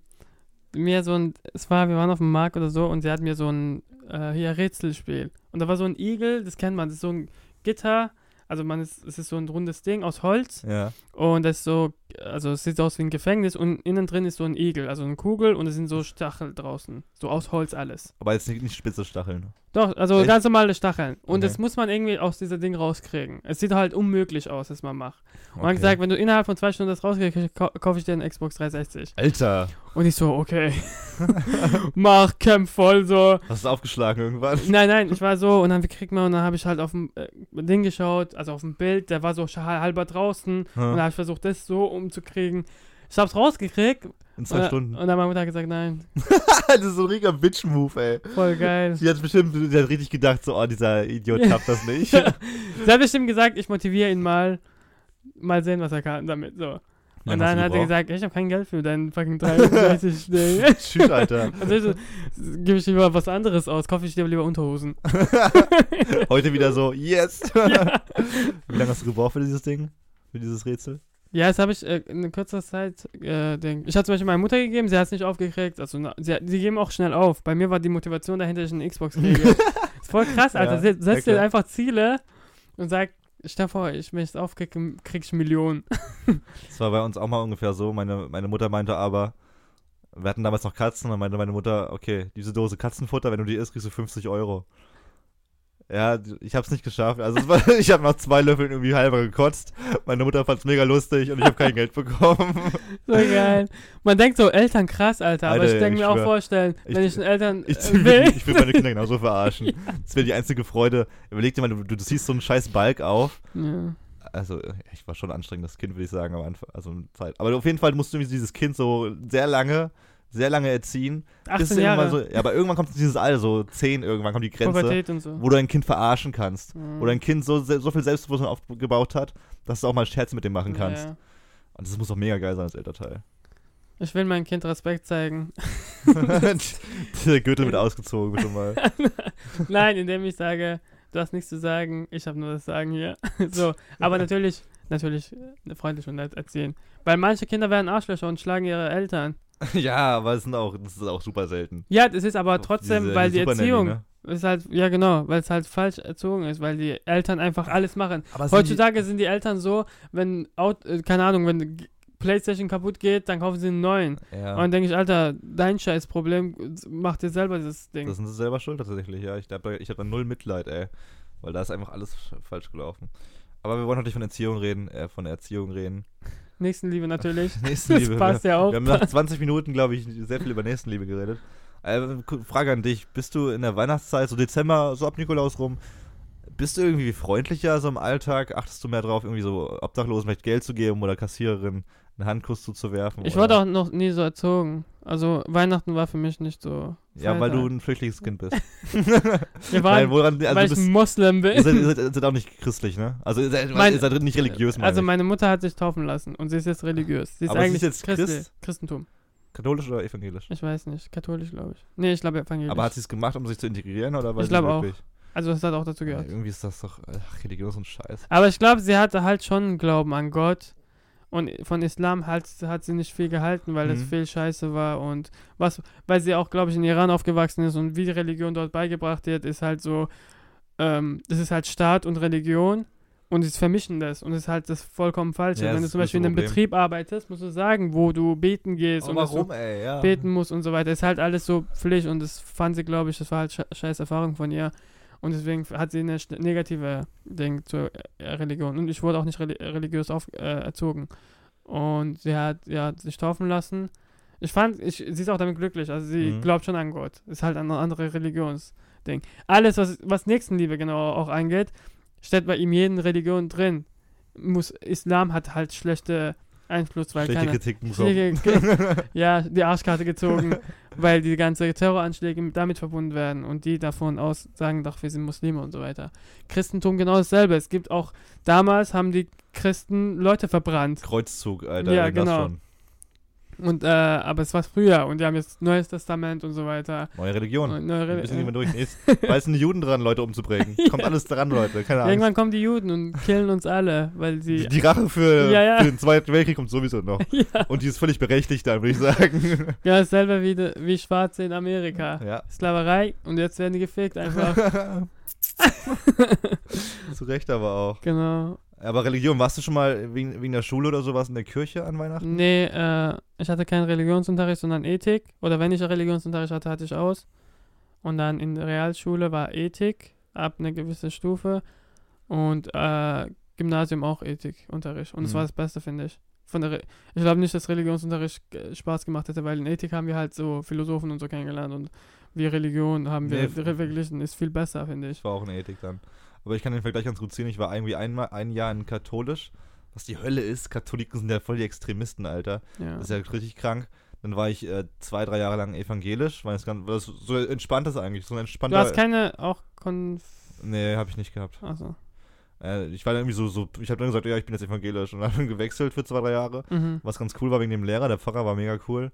mir so ein, es war, wir waren auf dem Markt oder so und sie hat mir so ein, äh, hier Rätselspiel. Und da war so ein Igel, das kennt man, das ist so ein Gitter, also man ist, es ist so ein rundes Ding aus Holz Ja. und das ist so also es sieht aus wie ein Gefängnis und innen drin ist so ein Igel, also eine Kugel und es sind so Stachel draußen. So aus Holz alles. Aber jetzt nicht, nicht spitze Stacheln. Doch, also Echt? ganz normale Stacheln. Und Okay. das muss man irgendwie aus dieser Ding rauskriegen. Es sieht halt unmöglich aus, was man macht. Und man hat Okay. gesagt, wenn du innerhalb von zwei Stunden das rauskriegst, kau kaufe ich dir einen Xbox 360. Alter, Und ich so, okay. Mach, kämpf voll so. hast du aufgeschlagen irgendwann? Nein, nein, ich war so und dann wie kriegt man und dann habe ich halt auf dem äh, Ding geschaut, also auf dem Bild, der war so halber draußen und dann Hm. habe ich versucht, das so umzukriegen. Ich hab's rausgekriegt. In zwei und, Stunden. Und dann meine Mutter hat gesagt, nein, das ist so ein riesiger Bitch-Move, ey. voll geil. Sie hat bestimmt sie hat richtig gedacht, so, oh, dieser Idiot schafft das nicht. Sie hat bestimmt gesagt, ich motiviere ihn mal, mal sehen, was er kann damit. So. Und Dann hat er gesagt, ich habe kein Geld für deinen fucking 33 Ding. Tschüss, Alter. Also gebe ich lieber was anderes aus, kaufe ich dir lieber Unterhosen. Heute wieder so, yes. ja. Wie lange hast du gebraucht für dieses Ding? Für dieses Rätsel? Ja, das habe ich äh, in kurzer Zeit. Äh, denk, ich habe zum Beispiel meiner Mutter gegeben, sie hat es nicht aufgekriegt. Also, na, sie, sie geben auch schnell auf. Bei mir war die Motivation dahinter, dass ich eine Xbox kriege. ist voll krass, Alter. Ja, Se- Setzt dir einfach Ziele und sagt, stell vor, ich möchte es aufkriegen, krieg ich Millionen. Das war bei uns auch mal ungefähr so. Meine, meine Mutter meinte aber, wir hatten damals noch Katzen und meinte meine Mutter, okay, diese Dose Katzenfutter, wenn du die isst, kriegst du 50 Euro. Ja, ich hab's nicht geschafft. Also war, ich habe nach zwei Löffeln irgendwie halber gekotzt. Meine Mutter fand's mega lustig und ich habe kein Geld bekommen. So geil. Man denkt so, Eltern krass, Alter. Aber Alter, ich denke ich mir auch vorstellen, Ich- wenn ich einen Eltern Ich, äh, will. ich will meine Kinder genauso verarschen. Das wäre die einzige Freude. Überleg dir mal, du, du ziehst so einen scheiß Balk auf. ja. Also, ich war schon ein anstrengendes Kind, würde ich sagen, am Anfang. Also, Zeit. Aber auf jeden Fall musst du dieses Kind so sehr lange, sehr lange erziehen. bis 18 irgendwann Jahre. So, ja, aber irgendwann kommt dieses Alter, so 10, irgendwann kommt die Grenze, und so. wo du dein Kind verarschen kannst. Mhm. Wo dein Kind so, so viel Selbstbewusstsein aufgebaut hat, dass du auch mal Scherze mit dem machen kannst. Ja. Und das muss doch mega geil sein als Elternteil. Ich will meinem Kind Respekt zeigen. Der Gürtel wird ausgezogen, bitte mal. Nein, indem ich sage, du hast nichts zu sagen, ich habe nur das Sagen hier. so, aber natürlich, natürlich äh, freundlich und nett erziehen. Weil manche Kinder werden Arschlöcher und schlagen ihre Eltern. ja, aber das, sind auch, das ist auch super selten. Ja, das ist aber trotzdem, Diese- weil die Nanny, Erziehung ne? ist halt, ja genau, weil es halt falsch erzogen ist, weil die Eltern einfach alles machen. Aber sind Heutzutage sind die Eltern so, wenn, äh, keine Ahnung, wenn Playstation kaputt geht, dann kaufen sie einen neuen. Die, ja. Und dann denke ich, Alter, dein scheiß Problem, mach dir selber dieses Ding. Das sind sie selber schuld tatsächlich, ja. Ich habe da, ich hab da null Mitleid, ey. Weil da ist einfach alles falsch gelaufen. Aber wir wollen natürlich von Erziehung reden, äh, von Erziehung reden. Nächstenliebe natürlich. Nächstenliebe. Das passt ja auch. Wir haben nach 20 Minuten, glaube ich, sehr viel über Nächstenliebe geredet. Ku- Frage an dich, bist du in der Weihnachtszeit, so Dezember, so ab Nikolaus rum, bist du irgendwie freundlicher so im Alltag? Achtest du mehr drauf, irgendwie so Obdachlosen vielleicht Geld zu geben oder Kassiererin einen Handkuss zuzuwerfen? Ich wurde auch noch nie so erzogen. Also Weihnachten war für mich nicht so. Ja, weil du ein flüchtlingskind bist. Wir waren, Nein, woran, also weil ich bist, Moslem bin. ihr, seid, ihr, seid, ihr seid auch nicht christlich, ne? Also ihr seid, Mein- ihr seid nicht religiös, meine also meine Mutter hat sich taufen lassen und sie ist jetzt religiös. Sie ist Aber sie ist eigentlich jetzt Christi- Christ? Christentum. Katholisch oder evangelisch? Ich weiß nicht. Katholisch, glaube ich. Nee, ich glaube evangelisch. Aber hat sie es gemacht, um sich zu integrieren oder weil Ich sie glaub auch. also das hat auch dazu Ja, gehört. irgendwie ist das doch ach, Religion ist so ein Scheiß. Aber ich glaube, sie hatte halt schon einen Glauben an Gott. Und von Islam halt, hat sie nicht viel gehalten, weil es Mhm. viel Scheiße war. Und was, weil sie auch, glaube ich, in Iran aufgewachsen ist und wie die Religion dort beigebracht wird, ist halt so, ähm, das ist halt Staat und Religion und sie vermischen das. Und das ist halt das vollkommen Falsche. Ja, Wenn du zum Beispiel in einem. Betrieb arbeitest, musst du sagen, wo du beten gehst und dass du ey? Ja. beten musst und so weiter. Ist halt alles so Pflicht und das fand sie, glaube ich, das war halt sche scheiß Erfahrung von ihr. Und deswegen hat sie eine negative Ding zur äh, Religion. Und ich wurde auch nicht reli religiös auf, äh, erzogen. Und sie hat, ja, hat sich taufen lassen. Ich fand, ich, sie ist auch damit glücklich. Also sie Mhm. glaubt schon an Gott. Ist halt eine andere Religionsding. Alles, was, was Nächstenliebe genau auch angeht, steht bei ihm jeden Religion drin. Muss, Islam hat halt schlechte Einfluss, weil Schlechte keine, Kritik bekommen. Schläge- ja, die Arschkarte gezogen, weil die ganze Terroranschläge mit- damit verbunden werden und die davon aus sagen, doch, wir sind Muslime und so weiter. Christentum genau dasselbe. Es gibt auch, damals haben die Christen Leute verbrannt. Kreuzzug, Alter. Ja, genau. schon. Und, äh, aber es war früher und die haben jetzt Neues Testament und so weiter. Neue Religion. Neue Re- gehen wir äh, durch. Ist, bald sind die Juden dran, Leute umzubringen. Kommt alles dran, Leute. Keine Ahnung. Irgendwann kommen die Juden und killen uns alle, weil sie. Die, die Rache für, Ja, ja. für den Zweiten Weltkrieg kommt sowieso noch. ja, Und die ist völlig berechtigt dann, würde ich sagen. ja, dasselbe wie, de, wie Schwarze in Amerika. ja. Sklaverei und jetzt werden die gefickt einfach. Zu Recht aber auch. genau. Aber Religion, warst du schon mal wegen, wegen der Schule oder sowas in der Kirche an Weihnachten? Nee, äh, ich hatte keinen Religionsunterricht, sondern Ethik. Oder wenn ich einen Religionsunterricht hatte, hatte ich aus. Und dann in der Realschule war Ethik ab einer gewissen Stufe. Und äh, Gymnasium auch Ethikunterricht. Und das Mhm. war das Beste, finde ich. Von der Re ich glaube nicht, dass Religionsunterricht äh, Spaß gemacht hätte, weil in Ethik haben wir halt so Philosophen und so kennengelernt. Und wie Religion haben wir Nee, verglichen, ist viel besser, finde ich. Ich war auch in Ethik dann. Aber ich kann den Vergleich ganz gut ziehen. Ich war irgendwie einmal ein Jahr in katholisch. Was die Hölle ist, Katholiken sind ja voll die Extremisten, Alter. Ja. Das ist ja richtig krank. Dann war ich äh, zwei, drei Jahre lang evangelisch, weil es ganz, es so entspannt ist eigentlich. So ein Du entspannter. hast keine auch Konf... nee, habe ich nicht gehabt. Achso. Äh, ich war dann irgendwie so, so ich habe dann gesagt, ja, ich bin jetzt evangelisch und dann gewechselt für zwei, drei Jahre. Mhm. Was ganz cool war wegen dem Lehrer, der Pfarrer war mega cool.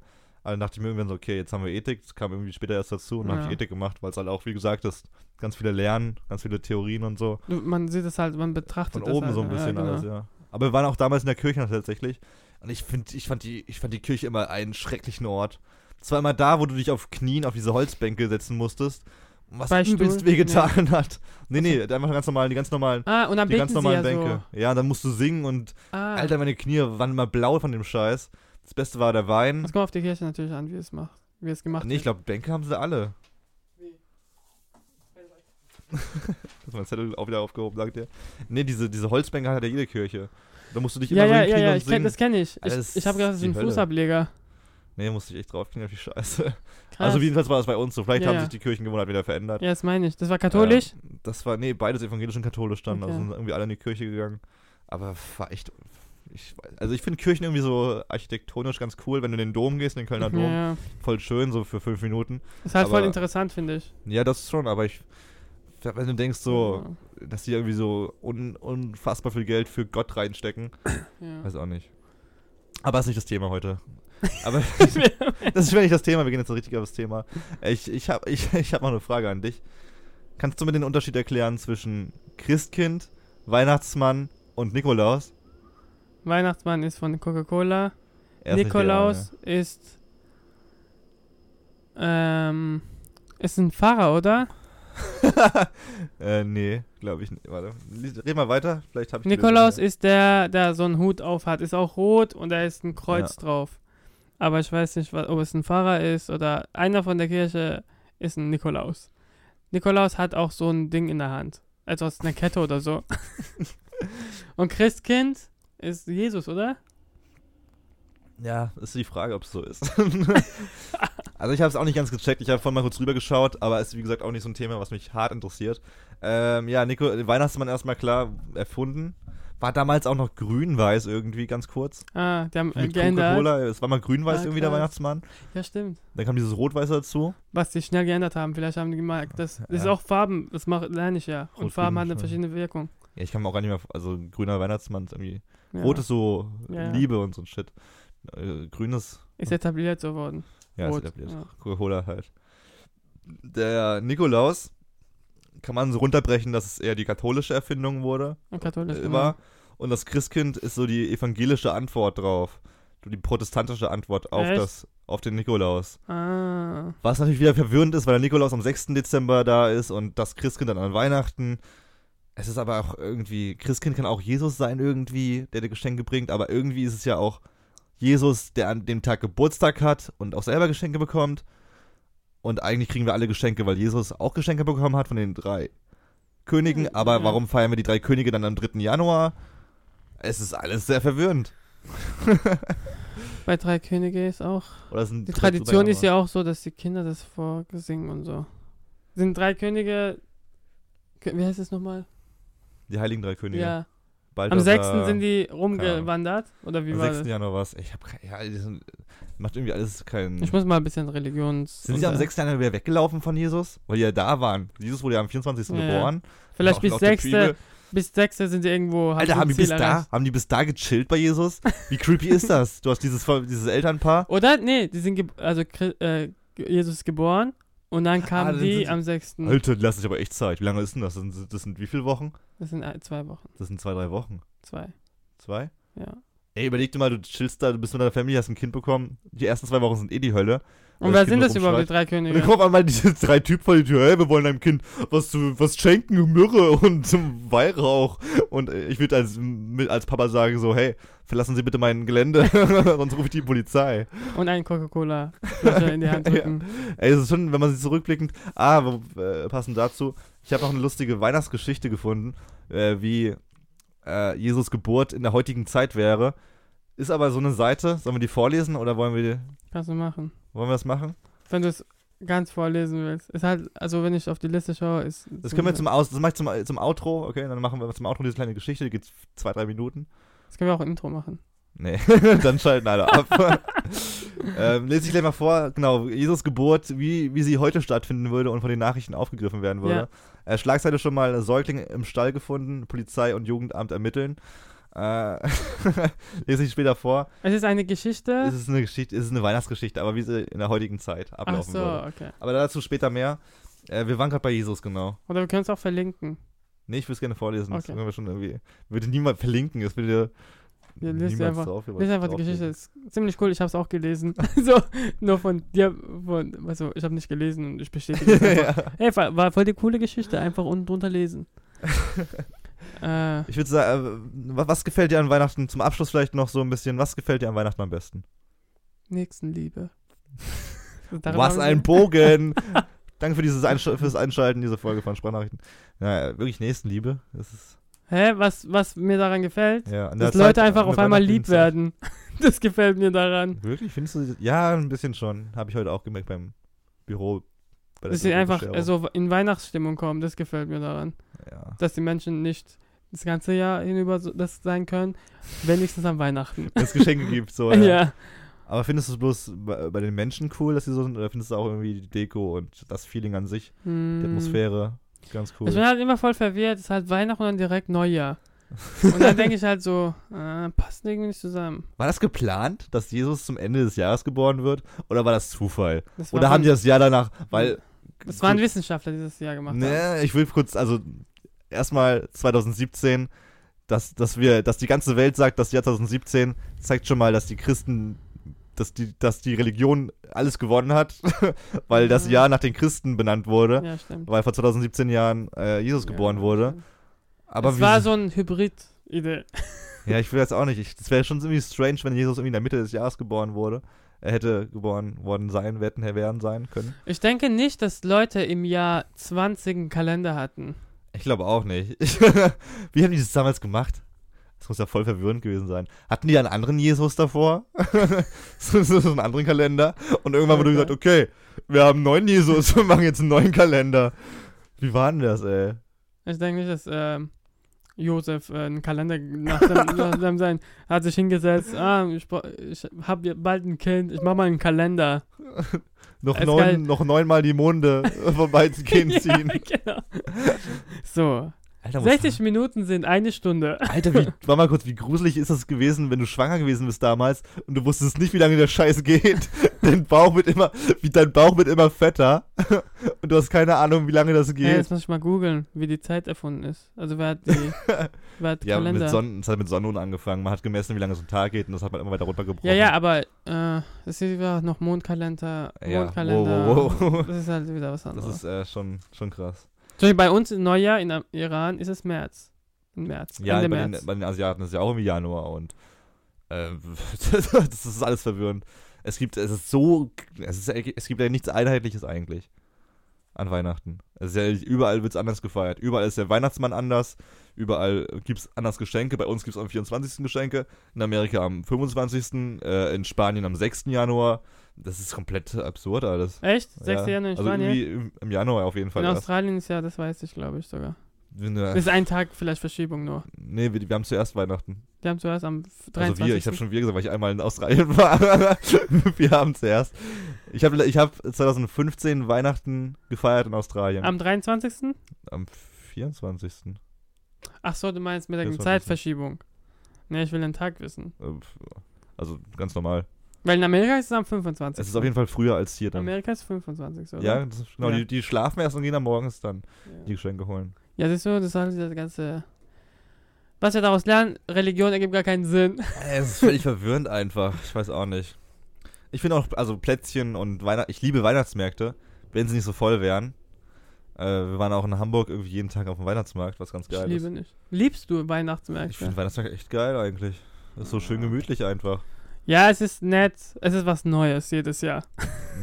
Dann dachte ich mir irgendwann so, okay, jetzt haben wir Ethik, das kam irgendwie später erst dazu und dann habe Ja. ich Ethik gemacht, weil es halt auch, wie gesagt, ist ganz viele Lernen, ganz viele Theorien und so. Man sieht es halt, man betrachtet Von oben halt, so ein bisschen ja, genau. alles, ja. Aber wir waren auch damals in der Kirche tatsächlich. Und ich finde, ich fand die, ich fand die Kirche immer einen schrecklichen Ort. Es war immer da, wo du dich auf Knien auf diese Holzbänke setzen musstest. Was Beichtstuhl? übelst wehgetan hat. Nee, nee, einfach ganz normal, die ganz normalen, Ah, und dann die ganz normalen ja Bänke. Ja, dann musst du singen und so. Ah, Alter, meine Knie waren immer blau von dem Scheiß. Das Beste war der Wein. das kommt auf die Kirche natürlich an, wie es macht, wie es gemacht Nee, ich wird. glaube, Bänke haben sie alle. Das ist mein Zettel auch wieder aufgehoben, sagt ihr. Nee, diese, diese Holzbänke hat ja jede Kirche. Da musst du dich immer Ja, so ja, ja, ja, und ich kenn, das kenne ich. Alter, Ich, ich habe gedacht, das ist ein Hölle. Fußableger. Nee, musste ich echt draufknien auf die Scheiße. Krass. Also jedenfalls war das bei uns so. Vielleicht Ja, haben ja. sich die Kirchengewohnheiten wieder verändert. Ja, das meine ich. Das war katholisch? Ähm, das war, nee, beides evangelisch und katholisch dann. Also Okay. sind irgendwie alle in die Kirche gegangen. Aber war echt, ich, weiß- also ich finde Kirchen irgendwie so architektonisch ganz cool, wenn du in den Dom gehst, in den Kölner Dom. ja. Voll schön, so für fünf Minuten. Ist halt voll Aber- interessant, finde ich. Ja, das schon, aber ich, wenn du denkst so, Ja. dass die irgendwie so un, unfassbar viel Geld für Gott reinstecken, Ja. weiß auch nicht. Aber ist nicht das Thema heute. Aber das ist nicht das Thema, wir gehen jetzt so richtig auf das Thema. Ich, ich habe ich, ich hab mal eine Frage an dich. Kannst du mir den Unterschied erklären zwischen Christkind, Weihnachtsmann und Nikolaus? Weihnachtsmann ist von Coca-Cola. Nikolaus ist. Ähm. Ist ein Pfarrer, oder? der eine. äh, nee, glaube ich nicht. Warte, red mal weiter. Vielleicht habe ich Nikolaus ist der, der so einen Hut auf hat. Ist auch rot und da ist ein Kreuz drauf. Aber ich weiß nicht, ob es ein Pfarrer ist oder einer von der Kirche ist ein Nikolaus. Nikolaus hat auch so ein Ding in der Hand. Also aus einer Kette oder so. und Christkind ist Jesus, oder? Ja, ist die Frage, ob es so ist. also ich habe es auch nicht ganz gecheckt. Ich habe vorhin mal kurz rüber geschaut, aber ist wie gesagt auch nicht so ein Thema, was mich hart interessiert. Ähm, ja, Nico, Weihnachtsmann erstmal klar erfunden. War damals auch noch grün-weiß irgendwie, ganz kurz. Ah, die haben Mit geändert. Coca-Cola. Es war mal grün-weiß Ah, irgendwie der. Weihnachtsmann. Ja, stimmt. Dann kam dieses Rot-Weiß dazu. Was die schnell geändert haben. Vielleicht haben die gemerkt, das, das ist Ja. auch Farben, das mach, lerne ich ja. Und Rot, Farben haben eine verschiedene Wirkung. Ja, ich kann mir auch gar nicht mehr. Also grüner Weihnachtsmann ist irgendwie. Ja. Rot ist so Ja. Liebe und so ein Shit. Äh, grün ist. Etabliert so worden. Ja, Rot, ist etabliert. ja. Coca-Cola halt. Der Nikolaus kann man so runterbrechen, dass es eher die katholische Erfindung wurde. Und katholisch. äh, genau. war. Und das Christkind ist so die evangelische Antwort drauf. Die protestantische Antwort auf Echt? das, auf den Nikolaus. Ah. Was natürlich wieder verwirrend ist, weil der Nikolaus am 6. Dezember da ist und das Christkind dann an Weihnachten. Es ist aber auch irgendwie, Christkind kann auch Jesus sein irgendwie, der dir Geschenke bringt, aber irgendwie ist es ja auch Jesus, der an dem Tag Geburtstag hat und auch selber Geschenke bekommt. Und eigentlich kriegen wir alle Geschenke, weil Jesus auch Geschenke bekommen hat von den drei Königen. Ja. Aber warum feiern wir die drei Könige dann am 3. Januar? Es ist alles sehr verwirrend. Bei Drei Könige ist auch. Oder sind Die Tradition ist ja auch so, dass die Kinder das vorgesingen und so. Sind drei Könige. Wie heißt es nochmal? Die heiligen drei Könige. Ja. Am Balthasar, 6. sind die rumgewandert. Oder wie Am war 6. das? Januar was. Ich hab keine, ja, macht irgendwie alles keinen. Ich muss mal ein bisschen Religions. sind sie am unter- 6. Januar wieder weggelaufen von Jesus? Weil die ja da waren. Jesus wurde ja am 24. Ja, geboren. Vielleicht bis laut der 6. Bibel. Bis 6. sind sie irgendwo. Alter, sie haben die bis da, haben die bis da gechillt bei Jesus? Wie creepy ist das? Du hast dieses, dieses Elternpaar. Oder? Nee, die sind. Also, äh, Jesus ist geboren. Und dann kamen Ah, dann sind die am 6. Alter, lass dich aber echt Zeit. Wie lange ist denn das? Das sind, das sind wie viele Wochen? Das sind ein- zwei Wochen. Das sind zwei, drei Wochen. Zwei. Zwei? Ja. Ey, überleg dir mal, du chillst da, du bist mit deiner Familie, hast ein Kind bekommen. Die ersten zwei Wochen sind eh die Hölle. Und das wer sind das überhaupt, die drei Und dann Könige? kommen einmal diese drei Typen vor die Tür, hey, wir wollen deinem Kind was was schenken, Myrrhe und Weihrauch. Und äh, ich würde als, als Papa sagen so, hey, verlassen Sie bitte mein Gelände, sonst rufe ich die Polizei. Und einen Coca-Cola-Flasche in die Hand Ja. drücken. Ey, es ist schon, wenn man sich zurückblickend, ah, äh, passend dazu, ich habe noch eine lustige Weihnachtsgeschichte gefunden, äh, wie äh, Jesus Geburt in der heutigen Zeit wäre. Ist aber so eine Seite, sollen wir die vorlesen oder wollen wir, die, Kannst du machen. wollen wir das machen? Wenn du es ganz vorlesen willst. Ist halt, also wenn ich auf die Liste schaue, ist. Das können wir zum Aus, das mache ich zum, zum Outro, okay? Dann machen wir zum Outro diese kleine Geschichte, die geht zwei, drei Minuten. Das können wir auch im Intro machen. Nee, dann schalten alle ab. ähm, lese ich gleich mal vor, genau, Jesus Geburt, wie, wie sie heute stattfinden würde und von den Nachrichten aufgegriffen werden würde. Äh, Schlagseite schon mal, Säugling im Stall gefunden, Polizei und Jugendamt ermitteln. Äh, lese ich später vor. Es ist eine Geschichte. Es ist eine Geschichte, es ist eine Weihnachtsgeschichte, aber wie sie in der heutigen Zeit Ach ablaufen so, würde. okay. Aber dazu später mehr. Äh, wir waren gerade bei Jesus, genau. Oder wir können es auch verlinken. Nee, ich würde es gerne vorlesen. Das Okay. können wir schon irgendwie. Würde niemand verlinken. Es würde Ja, niemals einfach- drauf. Lies einfach die Geschichte. Ist ziemlich cool. Ich habe es auch gelesen. so, nur von dir. Von, also, ich habe nicht gelesen und ich bestätige es ja. Ey, war, war voll die coole Geschichte. Einfach unten drunter lesen. Äh, Ich würde sagen, äh, wa- was gefällt dir an Weihnachten? Zum Abschluss vielleicht noch so ein bisschen. Was gefällt dir an Weihnachten am besten? Nächstenliebe. Was ein Bogen! Danke für dieses Einsch fürs Einschalten dieser Folge von Sprachnachrichten. Ja, wirklich Nächstenliebe. Das ist, Hä, was, was mir daran gefällt? ja, Dass Leute Zeit- einfach an auf einmal lieb werden. Das gefällt mir daran. Wirklich? Findest du? Ja, ein bisschen schon. Habe ich heute auch gemerkt beim Büro. Bei Dass sie einfach so in Weihnachtsstimmung kommen, das gefällt mir daran. Ja. Dass die Menschen nicht das ganze Jahr hinüber so, das sein können, wenigstens an Weihnachten. Wenn es Geschenke gibt, so. ja. Ja. Aber findest du es bloß bei, bei den Menschen cool, dass sie so sind? Oder findest du auch irgendwie die Deko und das Feeling an sich, die Hm. Atmosphäre? Ganz cool. Ich bin halt immer voll verwirrt. Es ist halt Weihnachten und dann direkt Neujahr. Und dann denke ich halt so, äh, passt irgendwie nicht zusammen. War das geplant, dass Jesus zum Ende des Jahres geboren wird? Oder war das Zufall? Das war Oder haben die das Jahr danach, weil. Das waren Wissenschaftler, die das Jahr gemacht haben. Ne, ich will kurz, also erstmal 2017, dass, dass wir, dass die ganze Welt sagt, das Jahr 2017 zeigt schon mal, dass die Christen, dass die, dass die Religion alles gewonnen hat, weil das Mhm. Jahr nach den Christen benannt wurde, Ja, stimmt. weil vor 2017 Jahren äh, Jesus geboren Ja, wurde. stimmt. Aber es war so ein Hybrid-Idee. ja, ich will jetzt auch nicht. Ich, das wäre schon irgendwie strange, wenn Jesus irgendwie in der Mitte des Jahres geboren wurde. Er hätte geboren worden sein, wetten, er werden sein können. Ich denke nicht, dass Leute im Jahr 20 einen Kalender hatten. Ich glaube auch nicht. Wie haben die das damals gemacht? Das muss ja voll verwirrend gewesen sein. Hatten die einen anderen Jesus davor? so, so, so einen anderen Kalender? Und irgendwann wurde gesagt, okay, wir haben einen neuen Jesus, wir machen jetzt einen neuen Kalender. Wie war denn das, ey? Ich denke nicht, dass ähm, Josef äh, einen Kalender nach dem, nach dem sein hat sich hingesetzt. Ah, ich, ich habe bald ein Kind. Ich mache mal einen Kalender. Noch, neun, noch neunmal die Monde vorbeigehen ziehen. genau. So, Alter, 60 Minuten sind eine Stunde. Alter, wie, warte mal kurz, wie gruselig ist das gewesen, wenn du schwanger gewesen bist damals und du wusstest nicht, wie lange der Scheiß geht. dein Bauch wird immer, wie dein Bauch wird immer fetter und du hast keine Ahnung, wie lange das geht. jetzt muss ich mal googeln, wie die Zeit erfunden ist. Also wer hat die, wer hat ja, Kalender? mit Sonnen, es hat mit Sonnenuhren angefangen. Man hat gemessen, wie lange so ein Tag geht und das hat man immer weiter runtergebrochen. ja, ja, aber äh, es ist wieder noch Mondkalender, Ja, Mondkalender. wow, wow, wow. Das ist halt wieder was Das anderes. ist äh, schon, schon krass. Zum Beispiel bei uns im Neujahr in Iran ist es März. Im März. Ja, Ende bei den, März. bei den Asiaten ist ja auch irgendwie Januar und äh, das ist alles verwirrend. Es gibt, es ist so, es, ist, es gibt ja nichts Einheitliches eigentlich an Weihnachten. Es ist ja, überall wird es anders gefeiert. Überall ist der Weihnachtsmann anders. Überall gibt es anders Geschenke. Bei uns gibt es am 24. Geschenke. In Amerika am 25. Äh, in Spanien am 6. Januar. Das ist komplett absurd alles. Echt? 6. Ja. Januar in Also Spanien? irgendwie im, Januar auf jeden Fall. in erst. Australien ist ja, das weiß ich, glaube ich sogar. Das ist ein Tag vielleicht Verschiebung nur. nee, wir, wir haben zuerst Weihnachten. Die haben zuerst am 23. Also wir, ich habe schon wir gesagt, weil ich einmal in Australien war. wir haben zuerst. Ich habe ich hab 2015 Weihnachten gefeiert in Australien. Am 23. Am 24. Ach so, du meinst mit der 24.. Zeitverschiebung. Ne, ich will den Tag wissen. Äh, Also ganz normal. Weil in Amerika ist es am 25. Es ist auf jeden Fall früher als hier dann. Amerika ist 25. Oder? Ja, das ist, genau. Ja. Die, die schlafen erst und gehen am Morgens dann die Ja, Geschenke holen. ja siehst du, das ist halt das ganze. Was wir daraus lernen, Religion ergibt gar keinen Sinn. Es ist völlig verwirrend einfach. Ich weiß auch nicht. Ich finde auch, also Plätzchen und Weihnachten, ich liebe Weihnachtsmärkte, wenn sie nicht so voll wären. Äh, wir waren auch in Hamburg irgendwie jeden Tag auf dem Weihnachtsmarkt, was ganz Ich geil liebe ist. nicht. Liebst du Ich Weihnachtsmärkte? finde Weihnachtsmärkte echt geil eigentlich. Das ist so schön gemütlich einfach. Ja, es ist nett. Es ist was Neues jedes Jahr.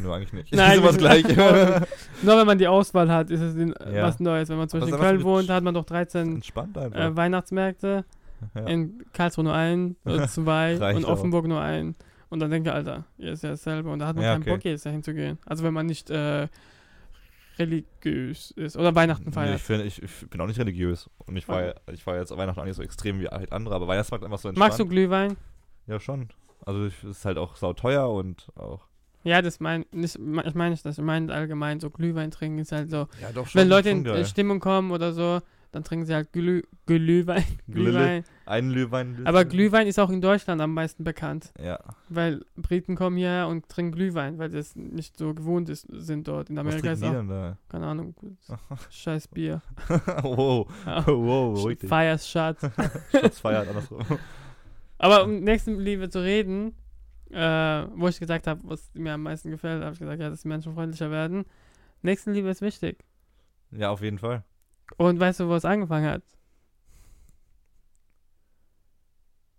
Nur eigentlich nicht. Nein, ist immer das Gleiche. Nur wenn man die Auswahl hat, ist es Ja. was Neues. Wenn man zum Beispiel in Köln wohnt, hat man doch 13 Entspannt einfach. äh, Weihnachtsmärkte. ja. In Karlsruhe nur ein oder zwei Reicht und auch. Offenburg nur ein. Und dann denke ich, Alter, ihr ist ja dasselbe. Und da hat man Ja, keinen okay. Bock, jedes Jahr hinzugehen. Also wenn man nicht äh, religiös ist oder Weihnachten feiert. ich, find, ich, ich bin auch nicht religiös. Und ich feiere ich feier jetzt Weihnachten auch nicht so extrem wie halt andere, aber Weihnachtsmarkt einfach so entspannt. Magst du Glühwein? Ja, schon. Also es ist halt auch sauteuer und auch. Ja, das mein, nicht, ich meine nicht das. Ich meine allgemein, so Glühwein trinken ist halt so. Ja, doch wenn Leute in äh, Stimmung kommen oder so, dann trinken sie halt Glüh, Glühwein. Glühwein. Einen Glühwein. Aber Glühwein ist auch in Deutschland am meisten bekannt. Ja. Weil Briten kommen hierher und trinken Glühwein, weil das nicht so gewohnt ist, sind dort. In Was Amerika trinken ist auch, denn da? keine Ahnung, scheiß Bier. wow, wow, dich. Fires Shot. Schatz feiert andersrum. Aber um Nächstenliebe zu reden, äh, wo ich gesagt habe, was mir am meisten gefällt, habe ich gesagt, ja, dass die Menschen freundlicher werden. Nächstenliebe ist wichtig. Ja, auf jeden Fall. Und weißt du, wo es angefangen hat?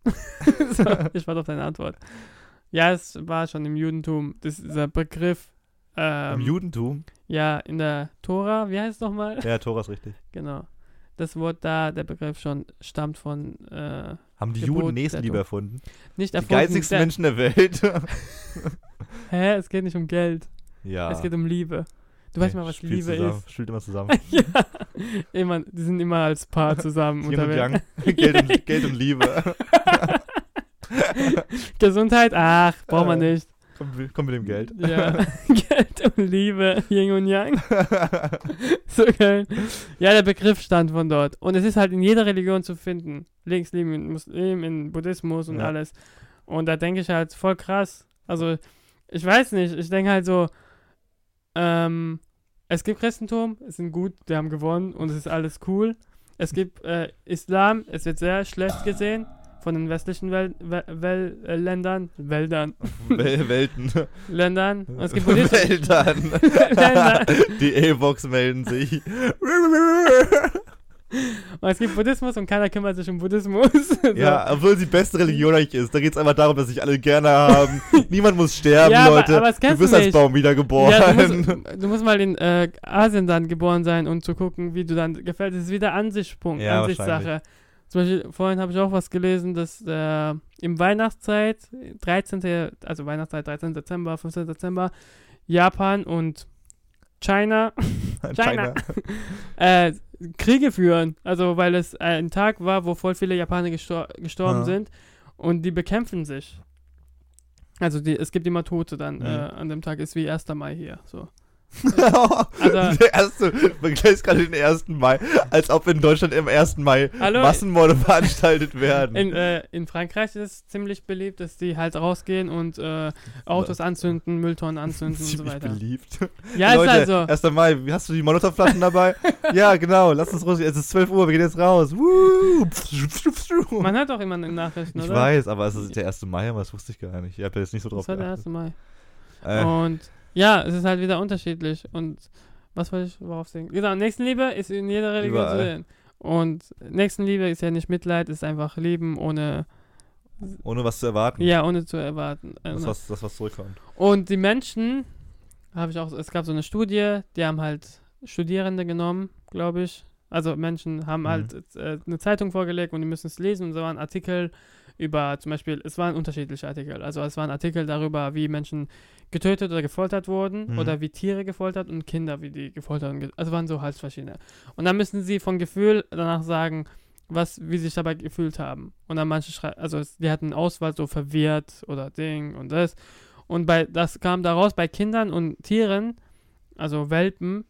so, ich warte auf deine Antwort. Ja, es war schon im Judentum. Das ist dieser Begriff. Ähm, Im Judentum? Ja, in der Tora, wie heißt es nochmal? Ja, Tora ist richtig. Genau. Das Wort da, der Begriff schon stammt von äh, Haben die Gebot Juden Nächstenliebe erfunden? nicht Die erfunden. geizigsten der- Menschen der Welt. Hä? Es geht nicht um Geld. ja. Es geht um Liebe. Du weißt mal, was Liebe zusammen, ist. Spielt immer zusammen. ja. Immer, die sind immer als Paar zusammen Yin und unterwegs. Yang. Geld, und, Geld und Liebe. Gesundheit, ach, braucht man Äh. nicht. Komm, komm mit dem Geld. Ja. Geld und Liebe, Yin und Yang. So geil. Ja, der Begriff stand von dort. Und es ist halt in jeder Religion zu finden. Links, Leben, in Muslim, in Buddhismus und Ja. alles. Und da denke ich halt voll krass. Also, ich weiß nicht, ich denke halt so, ähm, es gibt Christentum, es sind gut, die haben gewonnen und es ist alles cool. Es gibt äh, Islam, es wird sehr schlecht gesehen von den westlichen Wel Wel Wel äh, Ländern, Wäldern, Wel Welten. Ländern. Und es gibt. Länder. Die E-Box melden sich. Und es gibt Buddhismus und keiner kümmert sich um Buddhismus. so. Ja, obwohl es die beste Religion eigentlich ist. Da geht es einfach darum, dass sich alle gerne haben. Niemand muss sterben, Ja, aber- Leute. aber das du bist du als. Baum wiedergeboren. Ja, du, musst, du musst mal in äh, Asien dann geboren sein und zu gucken, wie du dann gefällt. Das ist wieder Ansichtspunkt, Ja, Ansichtssache. Zum Beispiel, vorhin habe ich auch was gelesen, dass äh, im Weihnachtszeit, 13., also Weihnachtszeit, 13. Dezember, 15. Dezember, Japan und China China. äh, Kriege führen. Also, weil es ein Tag war, wo voll viele Japaner gestor gestorben Ja. sind und die bekämpfen sich. Also, die, es gibt immer Tote dann Mhm. äh, an dem Tag, ist wie 1. Mai hier. So. Also- der erste, vergleichst gerade den 1. Mai, als ob in Deutschland im 1. Mai Hallo? Massenmorde veranstaltet werden. In, äh, in Frankreich ist es ziemlich beliebt, dass die halt rausgehen und äh, Autos anzünden, Mülltonnen anzünden und so Ziemlich weiter. beliebt. Ja, Leute, ist halt so. 1. Mai, hast du die Molotovflaschen dabei? ja, genau, lass uns raus. Es ist 12 Uhr, wir gehen jetzt raus. Man hört auch immer in den Nachrichten, ich oder? weiß, aber es ist der 1. Mai, aber das wusste ich gar nicht. Ich habe jetzt nicht so drauf Das war der geachtet. 1. Mai. Äh, Und ja, es ist halt wieder unterschiedlich. Und was wollte ich worauf singen? Genau, Nächstenliebe ist in jeder Religion zu Überall. sehen. Und Nächstenliebe ist ja nicht Mitleid, ist einfach Lieben ohne, ohne was zu erwarten. ja, ohne zu erwarten. Das, Äh, was, das, was zurückkommt. Und die Menschen, habe ich auch, es gab so eine Studie, die haben halt Studierende genommen, glaube ich. Also Menschen haben Mhm. halt äh, eine Zeitung vorgelegt und die müssen es lesen und so waren Artikel über zum Beispiel, es waren unterschiedliche Artikel. Also es waren Artikel darüber, wie Menschen getötet oder gefoltert wurden Mhm. oder wie Tiere gefoltert und Kinder, wie die gefoltert und ge also waren so halt verschiedene. Und dann müssen sie von Gefühl danach sagen, was, wie sie sich dabei gefühlt haben. Und dann manche schreiben, also es, die hatten Auswahl so verwirrt oder Ding und das. Und bei, das kam daraus, bei Kindern und Tieren, also Welpen,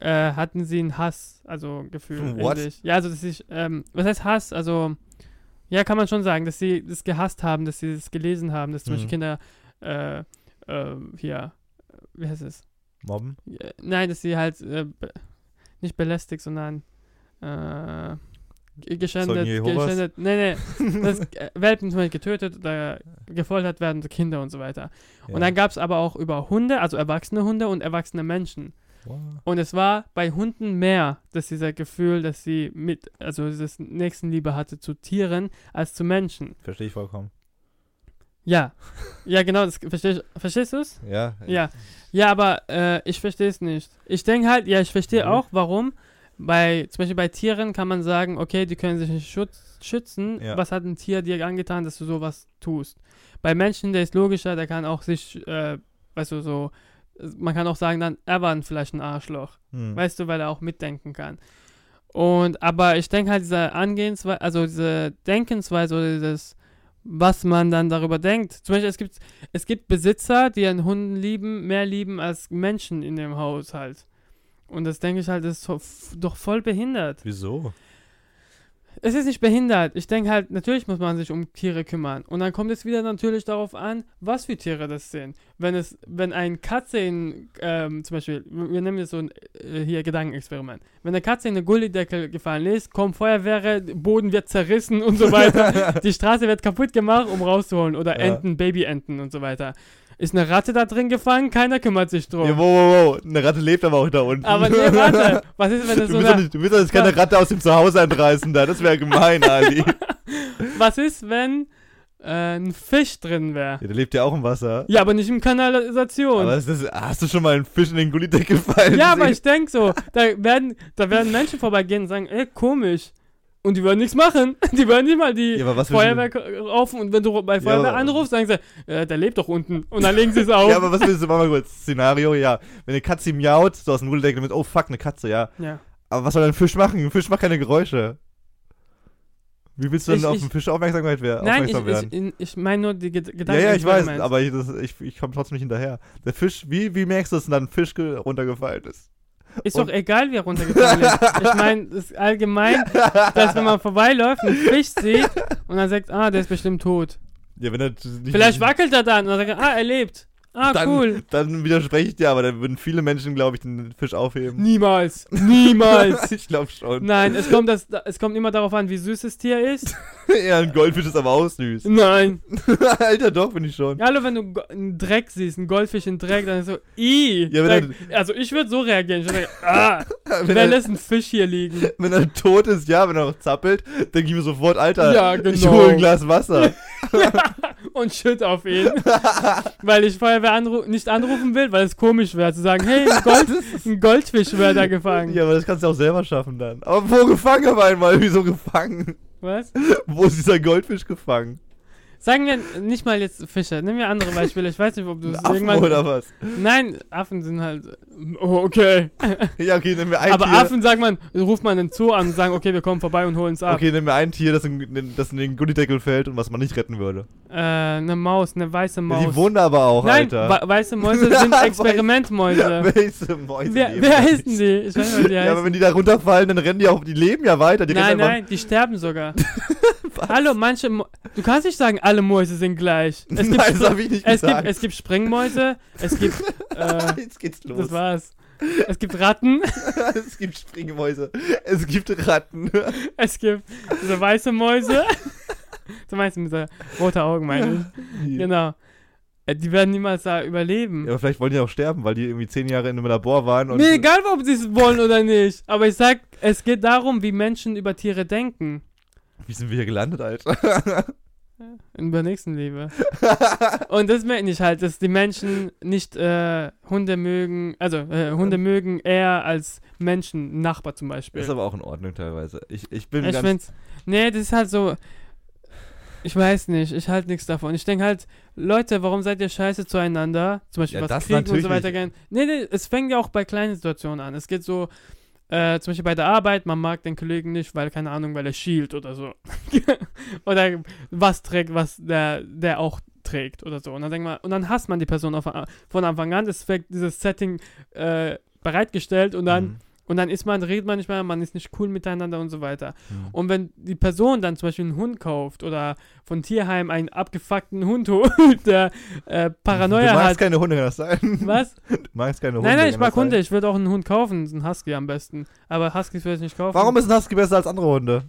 äh, hatten sie einen Hass, also Gefühl. What? sich. Ja, also dass ich, ähm, was heißt Hass? Also, ja, kann man schon sagen, dass sie das gehasst haben, dass sie das gelesen haben, dass zum Mhm. Beispiel Kinder, äh, äh, hier, wie heißt es? Mobben? Nein, dass sie halt äh, nicht belästigt, sondern äh, geschändet, geschändet, nee, nee, dass äh, Welpen zum Beispiel getötet oder gefoltert werden, Kinder und so weiter. Ja. Und dann gab es aber auch über Hunde, also erwachsene Hunde und erwachsene Menschen. Und es war bei Hunden mehr, dass dieser Gefühl, dass sie mit, also dieses Nächstenliebe hatte zu Tieren als zu Menschen. Verstehe ich vollkommen. Ja, ja genau, das versteh ich, verstehst du es? Ja. Ja, ja, aber äh, ich verstehe es nicht. Ich denke halt, ja, ich verstehe Mhm. auch, warum. Bei, zum Beispiel bei Tieren kann man sagen, okay, die können sich nicht schutz, schützen. Ja. Was hat ein Tier dir angetan, dass du sowas tust? Bei Menschen, der ist logischer, der kann auch sich, äh, weißt du, so, man kann auch sagen, dann, er war vielleicht ein Arschloch. Hm. Weißt du, weil er auch mitdenken kann. Und, aber ich denke halt, diese Angehensweise, also diese Denkensweise oder dieses, was man dann darüber denkt. Zum Beispiel, es gibt, es gibt Besitzer, die einen Hunden lieben, mehr lieben als Menschen in dem Haushalt. Und das denke ich halt, ist doch voll behindert. Wieso? Es ist nicht behindert. Ich denke halt, natürlich muss man sich um Tiere kümmern. Und dann kommt es wieder natürlich darauf an, was für Tiere das sind. Wenn es, wenn ein Katze in, ähm, zum Beispiel, wir nehmen jetzt so ein äh, hier Gedankenexperiment. Wenn eine Katze in eine Gullideckel gefallen ist, kommt Feuerwehr, Boden wird zerrissen und so weiter. Die Straße wird kaputt gemacht, um rauszuholen. Oder Ja. Enten, Babyenten und so weiter. Ist eine Ratte da drin gefangen? Keiner kümmert sich drum. Ja, wow, wow, wow. Eine Ratte lebt aber auch da unten. Aber nee, warte. Was ist, wenn Du es so willst, doch eine, nicht, du willst doch jetzt keine Ratte aus dem Zuhause entreißen da. Das wäre gemein, Ali. Was ist, wenn äh, ein Fisch drin wäre? Ja, der lebt ja auch im Wasser. Ja, aber nicht im Kanalisation. Aber ist das, hast du schon mal einen Fisch in den Gullideck gefallen? ja, aber sehen? ich denk so, da werden, da werden Menschen vorbeigehen und sagen, ey, komisch. Und die würden nichts machen. Die würden nicht mal die Ja, Feuerwehr rufen. Und wenn du bei Feuerwehr aber- anrufst, sagen sie, äh, der lebt doch unten. Und dann legen sie es auf. Ja, aber was willst du, mach mal kurz. Szenario, ja. Wenn eine Katze miaut, so aus dem Gullideck mit, oh fuck, eine Katze, ja. ja. Aber was soll ein Fisch machen? Ein Fisch macht keine Geräusche. Wie willst du denn Ich- auf ich- einen Fisch Aufmerksamkeit wer Nein, ich, aufmerksam werden? ich, ich, ich meine nur die Ged ja, Gedanken. ja, ich weiß, aber ich, das- ich, ich komme trotzdem nicht hinterher. Der Fisch, wie, wie merkst du, dass dann ein Fisch ge- runtergefallen ist? Ist und- doch egal, wie er runtergefallen ist. Ich meine, das ist allgemein, dass wenn man vorbeiläuft, einen Fisch sieht und dann sagt, ah, der ist bestimmt tot. Ja, wenn er nicht, Vielleicht wackelt er dann und dann sagt er, ah, er lebt. Ah, dann, cool. Dann widerspreche ich dir, aber dann würden viele Menschen, glaube ich, den Fisch aufheben. Niemals. Niemals. ich glaube schon. Nein, es kommt, das, es kommt immer darauf an, wie süß das Tier ist. ja, ein Goldfisch ist aber auch süß. Nein. Alter, doch, bin ich schon. Ja, hallo, wenn du einen Dreck siehst, einen Goldfisch in Dreck, dann ist so, i. Ja, wenn also ich würde so reagieren. Ich würde sagen, ah, Wenn wer er, lässt einen Fisch hier liegen? wenn er tot ist, ja, wenn er noch zappelt, denke ich mir sofort, Alter, Ja, ich genau. hole ein Glas Wasser. Und schütt auf ihn. weil ich Feuerwehr anru nicht anrufen will, weil es komisch wäre zu sagen, hey, ein, Gold, ein Goldfisch wäre da gefangen. ja, aber das kannst du auch selber schaffen dann. Aber wo gefangen auf einmal? Wieso gefangen? Was? Wo ist dieser Goldfisch gefangen? Sagen wir nicht mal jetzt Fische. Nehmen wir andere Beispiele. Ich weiß nicht, ob du es Affen irgendwann. oder was? Nein, Affen sind halt. Oh, okay. Ja, okay, nimm mir ein Aber Tier. Affen sagt man, ruft man den Zoo an und sagen, okay, wir kommen vorbei und holen es ab. Okay, nimm mir ein Tier, das in, das in den Gullideckel fällt und was man nicht retten würde. Äh, eine Maus, eine weiße Maus. Die wohnen aber auch, Nein, Alter. we weiße Mäuse sind Experimentmäuse. Welche Mäuse wer wer heißen die? Ich weiß nicht, wie die Ja, aber heißen. wenn die da runterfallen, dann rennen die auch, die leben ja weiter. Die nein, nein, die sterben sogar. Hallo, manche. Mo du kannst nicht sagen, alle Mäuse sind gleich. Es gibt, Nein, das Spr- hab ich nicht es gibt, gesagt. es gibt Springmäuse, es gibt. Äh, Jetzt geht's los. das war's. Es gibt Ratten, es gibt Springmäuse. Es gibt Ratten. es gibt diese weiße Mäuse. du meinst mit dieser roten Augen, meine ich. Ja. Genau. Äh, Die werden niemals da überleben. aber vielleicht wollen die auch sterben, weil die irgendwie zehn Jahre in einem Labor waren. Und Mir egal, ob sie es wollen oder nicht. Aber ich sag, es geht darum, wie Menschen über Tiere denken. Wie sind wir hier gelandet, Alter? In der nächsten Liebe. Und das meine ich halt, dass die Menschen nicht äh, Hunde mögen, also äh, Hunde mögen eher als Menschen, Nachbar zum Beispiel. ist aber auch in Ordnung teilweise. Ich, ich bin ich ganz... find's, nee, das ist halt so, ich weiß nicht, ich halte nichts davon. Ich denke halt, Leute, warum seid ihr scheiße zueinander? Zum Beispiel Ja, was Krieg und so weiter nicht. Nee, nee, es fängt ja auch bei kleinen Situationen an. Es geht so, äh, zum Beispiel bei der Arbeit, man mag den Kollegen nicht, weil, keine Ahnung, weil er schielt oder so. oder was trägt, was der, der auch trägt oder so. Und dann denkt man, und dann hasst man die Person auf, von Anfang an. Es wird dieses Setting äh, bereitgestellt und dann Mhm. Und dann ist man, redet man nicht mehr, man ist nicht cool miteinander und so weiter. Hm. Und wenn die Person dann zum Beispiel einen Hund kauft oder von Tierheim einen abgefuckten Hund holt, der äh, Paranoia Du magst hat. keine Hunde, kann das sein? Was? Du magst keine Hunde. Nein, nein, ich mag das sein? Hunde. Ich würde auch einen Hund kaufen, einen Husky am besten. Aber Huskys würde ich nicht kaufen. Warum ist ein Husky besser als andere Hunde?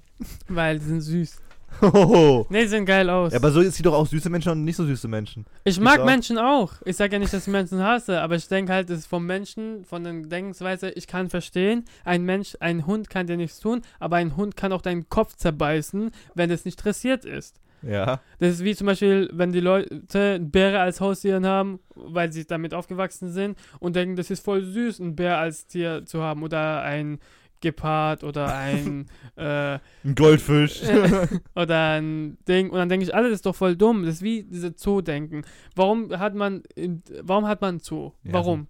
Weil die sind süß. Hohoho. Nee, die sehen geil aus. Ja, aber so sieht doch auch süße Menschen und nicht so süße Menschen. ich mag auch. Menschen auch. Ich sage ja nicht, dass ich Menschen hasse, aber ich denke halt, es ist vom Menschen, von der Denkensweise, ich kann verstehen, ein Mensch, ein Hund kann dir nichts tun, aber ein Hund kann auch deinen Kopf zerbeißen, wenn es nicht dressiert ist. Ja. Das ist wie zum Beispiel, wenn die Leute Bäre als Haustier haben, weil sie damit aufgewachsen sind und denken, das ist voll süß, einen Bär als Tier zu haben oder ein Gepard oder ein äh, Ein Goldfisch. oder ein Ding und dann denke ich, alles ist doch voll dumm. Das ist wie diese Zoo-Denken. Warum hat man warum hat man einen Zoo? Ja, Warum?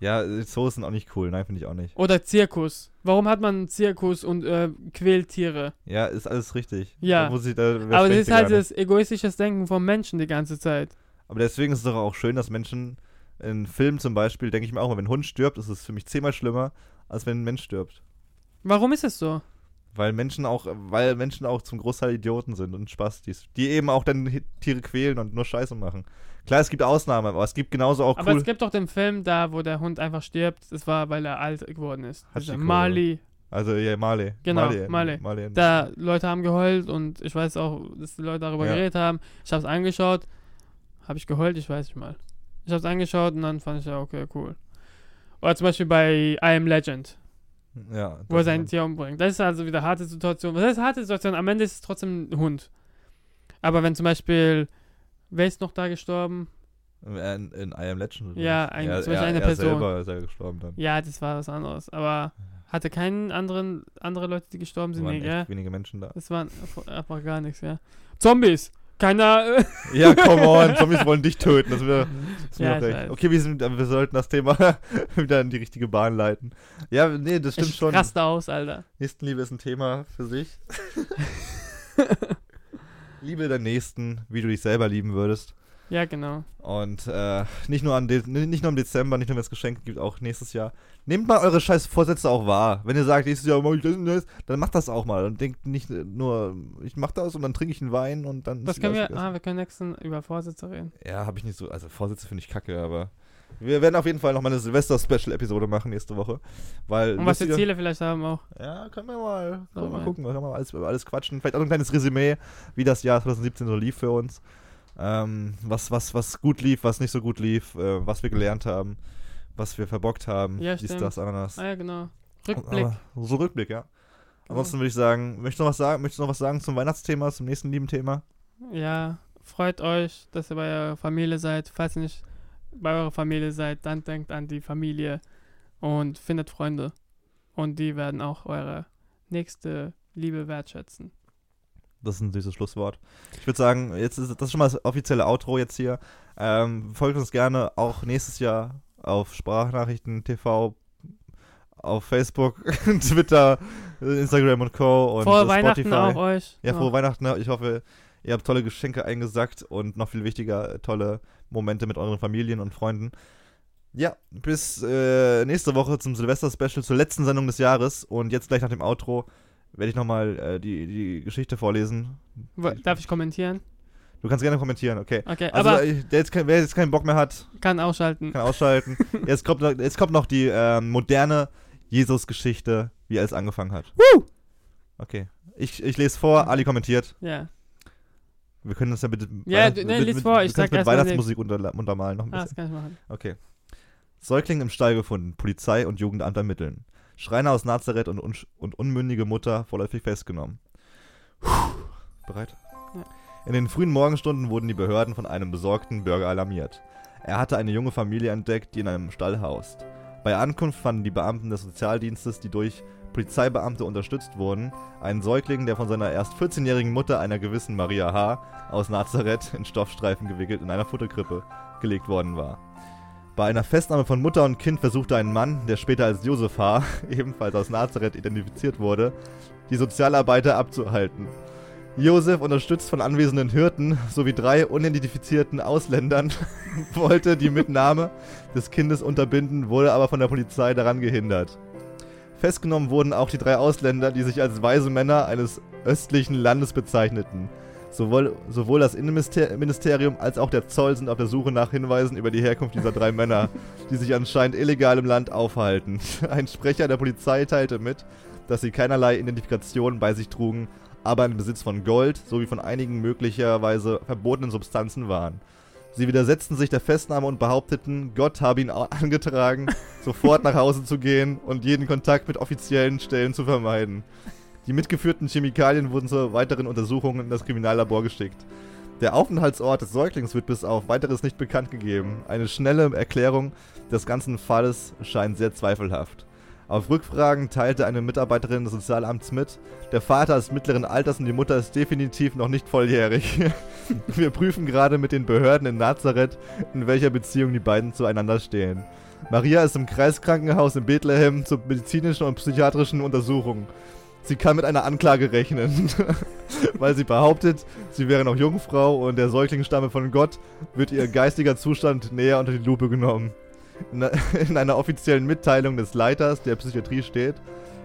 ja, Zoos sind auch nicht cool. Nein, finde ich auch nicht. Oder Zirkus. Warum hat man einen Zirkus und äh, quält Tiere? Ja, ist alles richtig. Ja. Da muss ich, da Aber das ist halt das egoistische Denken vom Menschen die ganze Zeit. Aber deswegen ist es doch auch schön, dass Menschen in Filmen zum Beispiel, denke ich mir auch mal, wenn ein Hund stirbt, ist es für mich zehnmal schlimmer, als wenn ein Mensch stirbt. Warum ist es so? Weil Menschen auch, weil Menschen auch zum Großteil Idioten sind und Spastis, die eben auch dann Tiere quälen und nur Scheiße machen. Klar, es gibt Ausnahmen, aber es gibt genauso auch Aber cool. es gibt doch den Film da, wo der Hund einfach stirbt. Das war, weil er alt geworden ist. Hachiko. Mali. Also ja, Male. Genau. Male. Male. Da Leute haben geheult und ich weiß auch, dass die Leute darüber Ja. geredet haben. Ich habe es angeschaut. Habe ich geheult? Ich weiß nicht mal. Ich habe es angeschaut und dann fand ich ja, okay, cool. Oder zum Beispiel bei I Am Legend, Ja. wo er sein Tier umbringt. Das ist also wieder harte Situation. Was heißt harte Situation? Am Ende ist es trotzdem ein Hund. Aber wenn zum Beispiel, wer ist noch da gestorben? Äh, In, in I Am Legend. Ja, ein- er, zum Beispiel er, eine er Person. selber ist ja gestorben dann. Ja, das war was anderes. Aber hatte keinen anderen, andere Leute, die gestorben Es sind? waren Nee, wenige Menschen da. Das waren einfach gar nichts, ja. Zombies! Keiner. Äh, Ja, come on, Zombies wollen dich töten. Das ist mir, das ist mir Ja, recht. Okay, wir, sind, wir sollten das Thema wieder in die richtige Bahn leiten. Ja, nee, das stimmt ich schon. raste aus, Alter. Nächstenliebe ist ein Thema für sich. Liebe deinen Nächsten, wie du dich selber lieben würdest. Ja, genau. Und äh, nicht, nur an De nicht nur im Dezember, nicht nur wenn es Geschenke gibt, auch nächstes Jahr. Nehmt mal eure scheiß Vorsätze auch wahr. Wenn ihr sagt, nächstes Jahr mach ich das und das, dann macht das auch mal. Und denkt nicht nur, ich mach das und dann trinke ich einen Wein und dann. Das können wir, ah, wir können nächsten über Vorsätze reden. Ja, habe ich nicht so. Also Vorsätze finde ich kacke, aber. Wir werden auf jeden Fall noch mal eine Silvester-Special-Episode machen nächste Woche. Weil. Und was wir Ziele vielleicht haben auch. Ja, können wir mal, können wir mal gucken. Können wir mal alles, alles quatschen. Vielleicht auch ein kleines Resümee, wie das Jahr 2017 so lief für uns. Ähm, was, was, was gut lief, was nicht so gut lief, äh, was wir gelernt haben, was wir verbockt haben. Ja, dies, das, Ananas. Ah ja, genau. Rückblick. Aber so Rückblick, ja. Ansonsten würde ich sagen, möchtest du noch was sagen? Möchtest du noch was sagen zum Weihnachtsthema, zum nächsten lieben Thema? Ja, freut euch, dass ihr bei eurer Familie seid. Falls ihr nicht bei eurer Familie seid, dann denkt an die Familie und findet Freunde. Und die werden auch eure nächste Liebe wertschätzen. Das ist ein süßes Schlusswort. Ich würde sagen, jetzt ist das ist schon mal das offizielle Outro jetzt hier. Ähm, folgt uns gerne auch nächstes Jahr auf Sprachnachrichten TV, auf Facebook, Twitter, Instagram und Co. und Frohe äh, Weihnachten Spotify. auch euch. Ja, frohe Noch. Weihnachten. Ich hoffe, ihr habt tolle Geschenke eingesackt und noch viel wichtiger, tolle Momente mit euren Familien und Freunden. Ja, bis äh, nächste Woche zum Silvester-Special, zur letzten Sendung des Jahres. Und jetzt gleich nach dem Outro werde ich nochmal äh, die, die Geschichte vorlesen. Darf ich kommentieren? Du kannst gerne kommentieren, okay. Okay, Also, aber äh, der jetzt wer jetzt keinen Bock mehr hat, kann ausschalten. kann ausschalten. jetzt, kommt, noch- jetzt kommt noch die ähm, moderne Jesus-Geschichte, wie alles angefangen hat. Woo! Okay. Ich, ich lese vor, Ali kommentiert. Ja. Wir können das ja bitte Ja, du- nee, lies vor, ich sag mit Weihnachtsmusik unterla- untermalen noch ein Ah, bisschen. das kann ich machen. Okay. Säugling im Stall gefunden, Polizei und Jugendamt ermitteln. Schreiner aus Nazareth und, unsch- und unmündige Mutter vorläufig festgenommen. Puh. Bereit? Ja. In den frühen Morgenstunden wurden die Behörden von einem besorgten Bürger alarmiert. Er hatte eine junge Familie entdeckt, die in einem Stall haust. Bei Ankunft fanden die Beamten des Sozialdienstes, die durch Polizeibeamte unterstützt wurden, einen Säugling, der von seiner erst 14-jährigen Mutter, einer gewissen Maria H., aus Nazareth in Stoffstreifen gewickelt in einer Futterkrippe gelegt worden war. Bei einer Festnahme von Mutter und Kind versuchte ein Mann, der später als Josef H., ebenfalls aus Nazareth identifiziert wurde, die Sozialarbeiter abzuhalten. Josef, unterstützt von anwesenden Hirten sowie drei unidentifizierten Ausländern, wollte die Mitnahme des Kindes unterbinden, wurde aber von der Polizei daran gehindert. Festgenommen wurden auch die drei Ausländer, die sich als weise Männer eines östlichen Landes bezeichneten. Sowohl, sowohl das Innenministerium als auch der Zoll sind auf der Suche nach Hinweisen über die Herkunft dieser drei Männer, die sich anscheinend illegal im Land aufhalten. Ein Sprecher der Polizei teilte mit, dass sie keinerlei Identifikation bei sich trugen, aber im Besitz von Gold sowie von einigen möglicherweise verbotenen Substanzen waren. Sie widersetzten sich der Festnahme und behaupteten, Gott habe ihn angetragen, sofort nach Hause zu gehen und jeden Kontakt mit offiziellen Stellen zu vermeiden. Die mitgeführten Chemikalien wurden zur weiteren Untersuchung in das Kriminallabor geschickt. Der Aufenthaltsort des Säuglings wird bis auf weiteres nicht bekannt gegeben. Eine schnelle Erklärung des ganzen Falles scheint sehr zweifelhaft. Auf Rückfragen teilte eine Mitarbeiterin des Sozialamts mit, der Vater ist mittleren Alters und die Mutter ist definitiv noch nicht volljährig. Wir prüfen gerade mit den Behörden in Nazareth, in welcher Beziehung die beiden zueinander stehen. Maria ist im Kreiskrankenhaus in Bethlehem zur medizinischen und psychiatrischen Untersuchung. Sie kann mit einer Anklage rechnen, weil sie behauptet, sie wäre noch Jungfrau und der Säugling stamme von Gott, wird ihr geistiger Zustand näher unter die Lupe genommen in einer offiziellen Mitteilung des Leiters der Psychiatrie steht,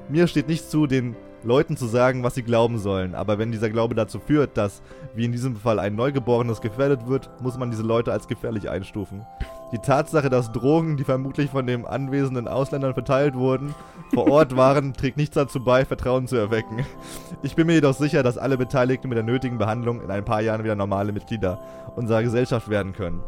mir steht nicht zu, den Leuten zu sagen, was sie glauben sollen, aber wenn dieser Glaube dazu führt, dass, wie in diesem Fall, ein Neugeborenes gefährdet wird, muss man diese Leute als gefährlich einstufen. Die Tatsache, dass Drogen, die vermutlich von den anwesenden Ausländern verteilt wurden, vor Ort waren, trägt nichts dazu bei, Vertrauen zu erwecken. Ich bin mir jedoch sicher, dass alle Beteiligten mit der nötigen Behandlung in ein paar Jahren wieder normale Mitglieder unserer Gesellschaft werden können.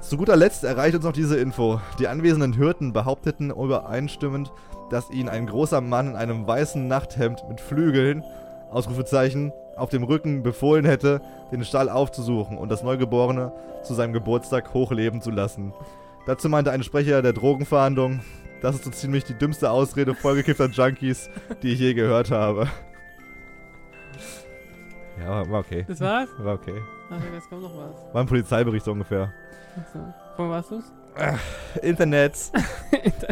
Zu guter Letzt erreicht uns noch diese Info. Die anwesenden Hirten behaupteten übereinstimmend, dass ihnen ein großer Mann in einem weißen Nachthemd mit Flügeln, Ausrufezeichen, auf dem Rücken befohlen hätte, den Stall aufzusuchen und das Neugeborene zu seinem Geburtstag hochleben zu lassen. Dazu meinte ein Sprecher der Drogenverhandlung, das ist so ziemlich die dümmste Ausrede vollgekiffter Junkies, die ich je gehört habe. Ja, war okay. Das war's? War okay. Ach, jetzt kommt noch was. War ein Polizeibericht so ungefähr. So. Von was du's? Internets.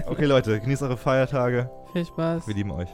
Okay, Leute, genießt eure Feiertage. Viel Spaß. Wir lieben euch.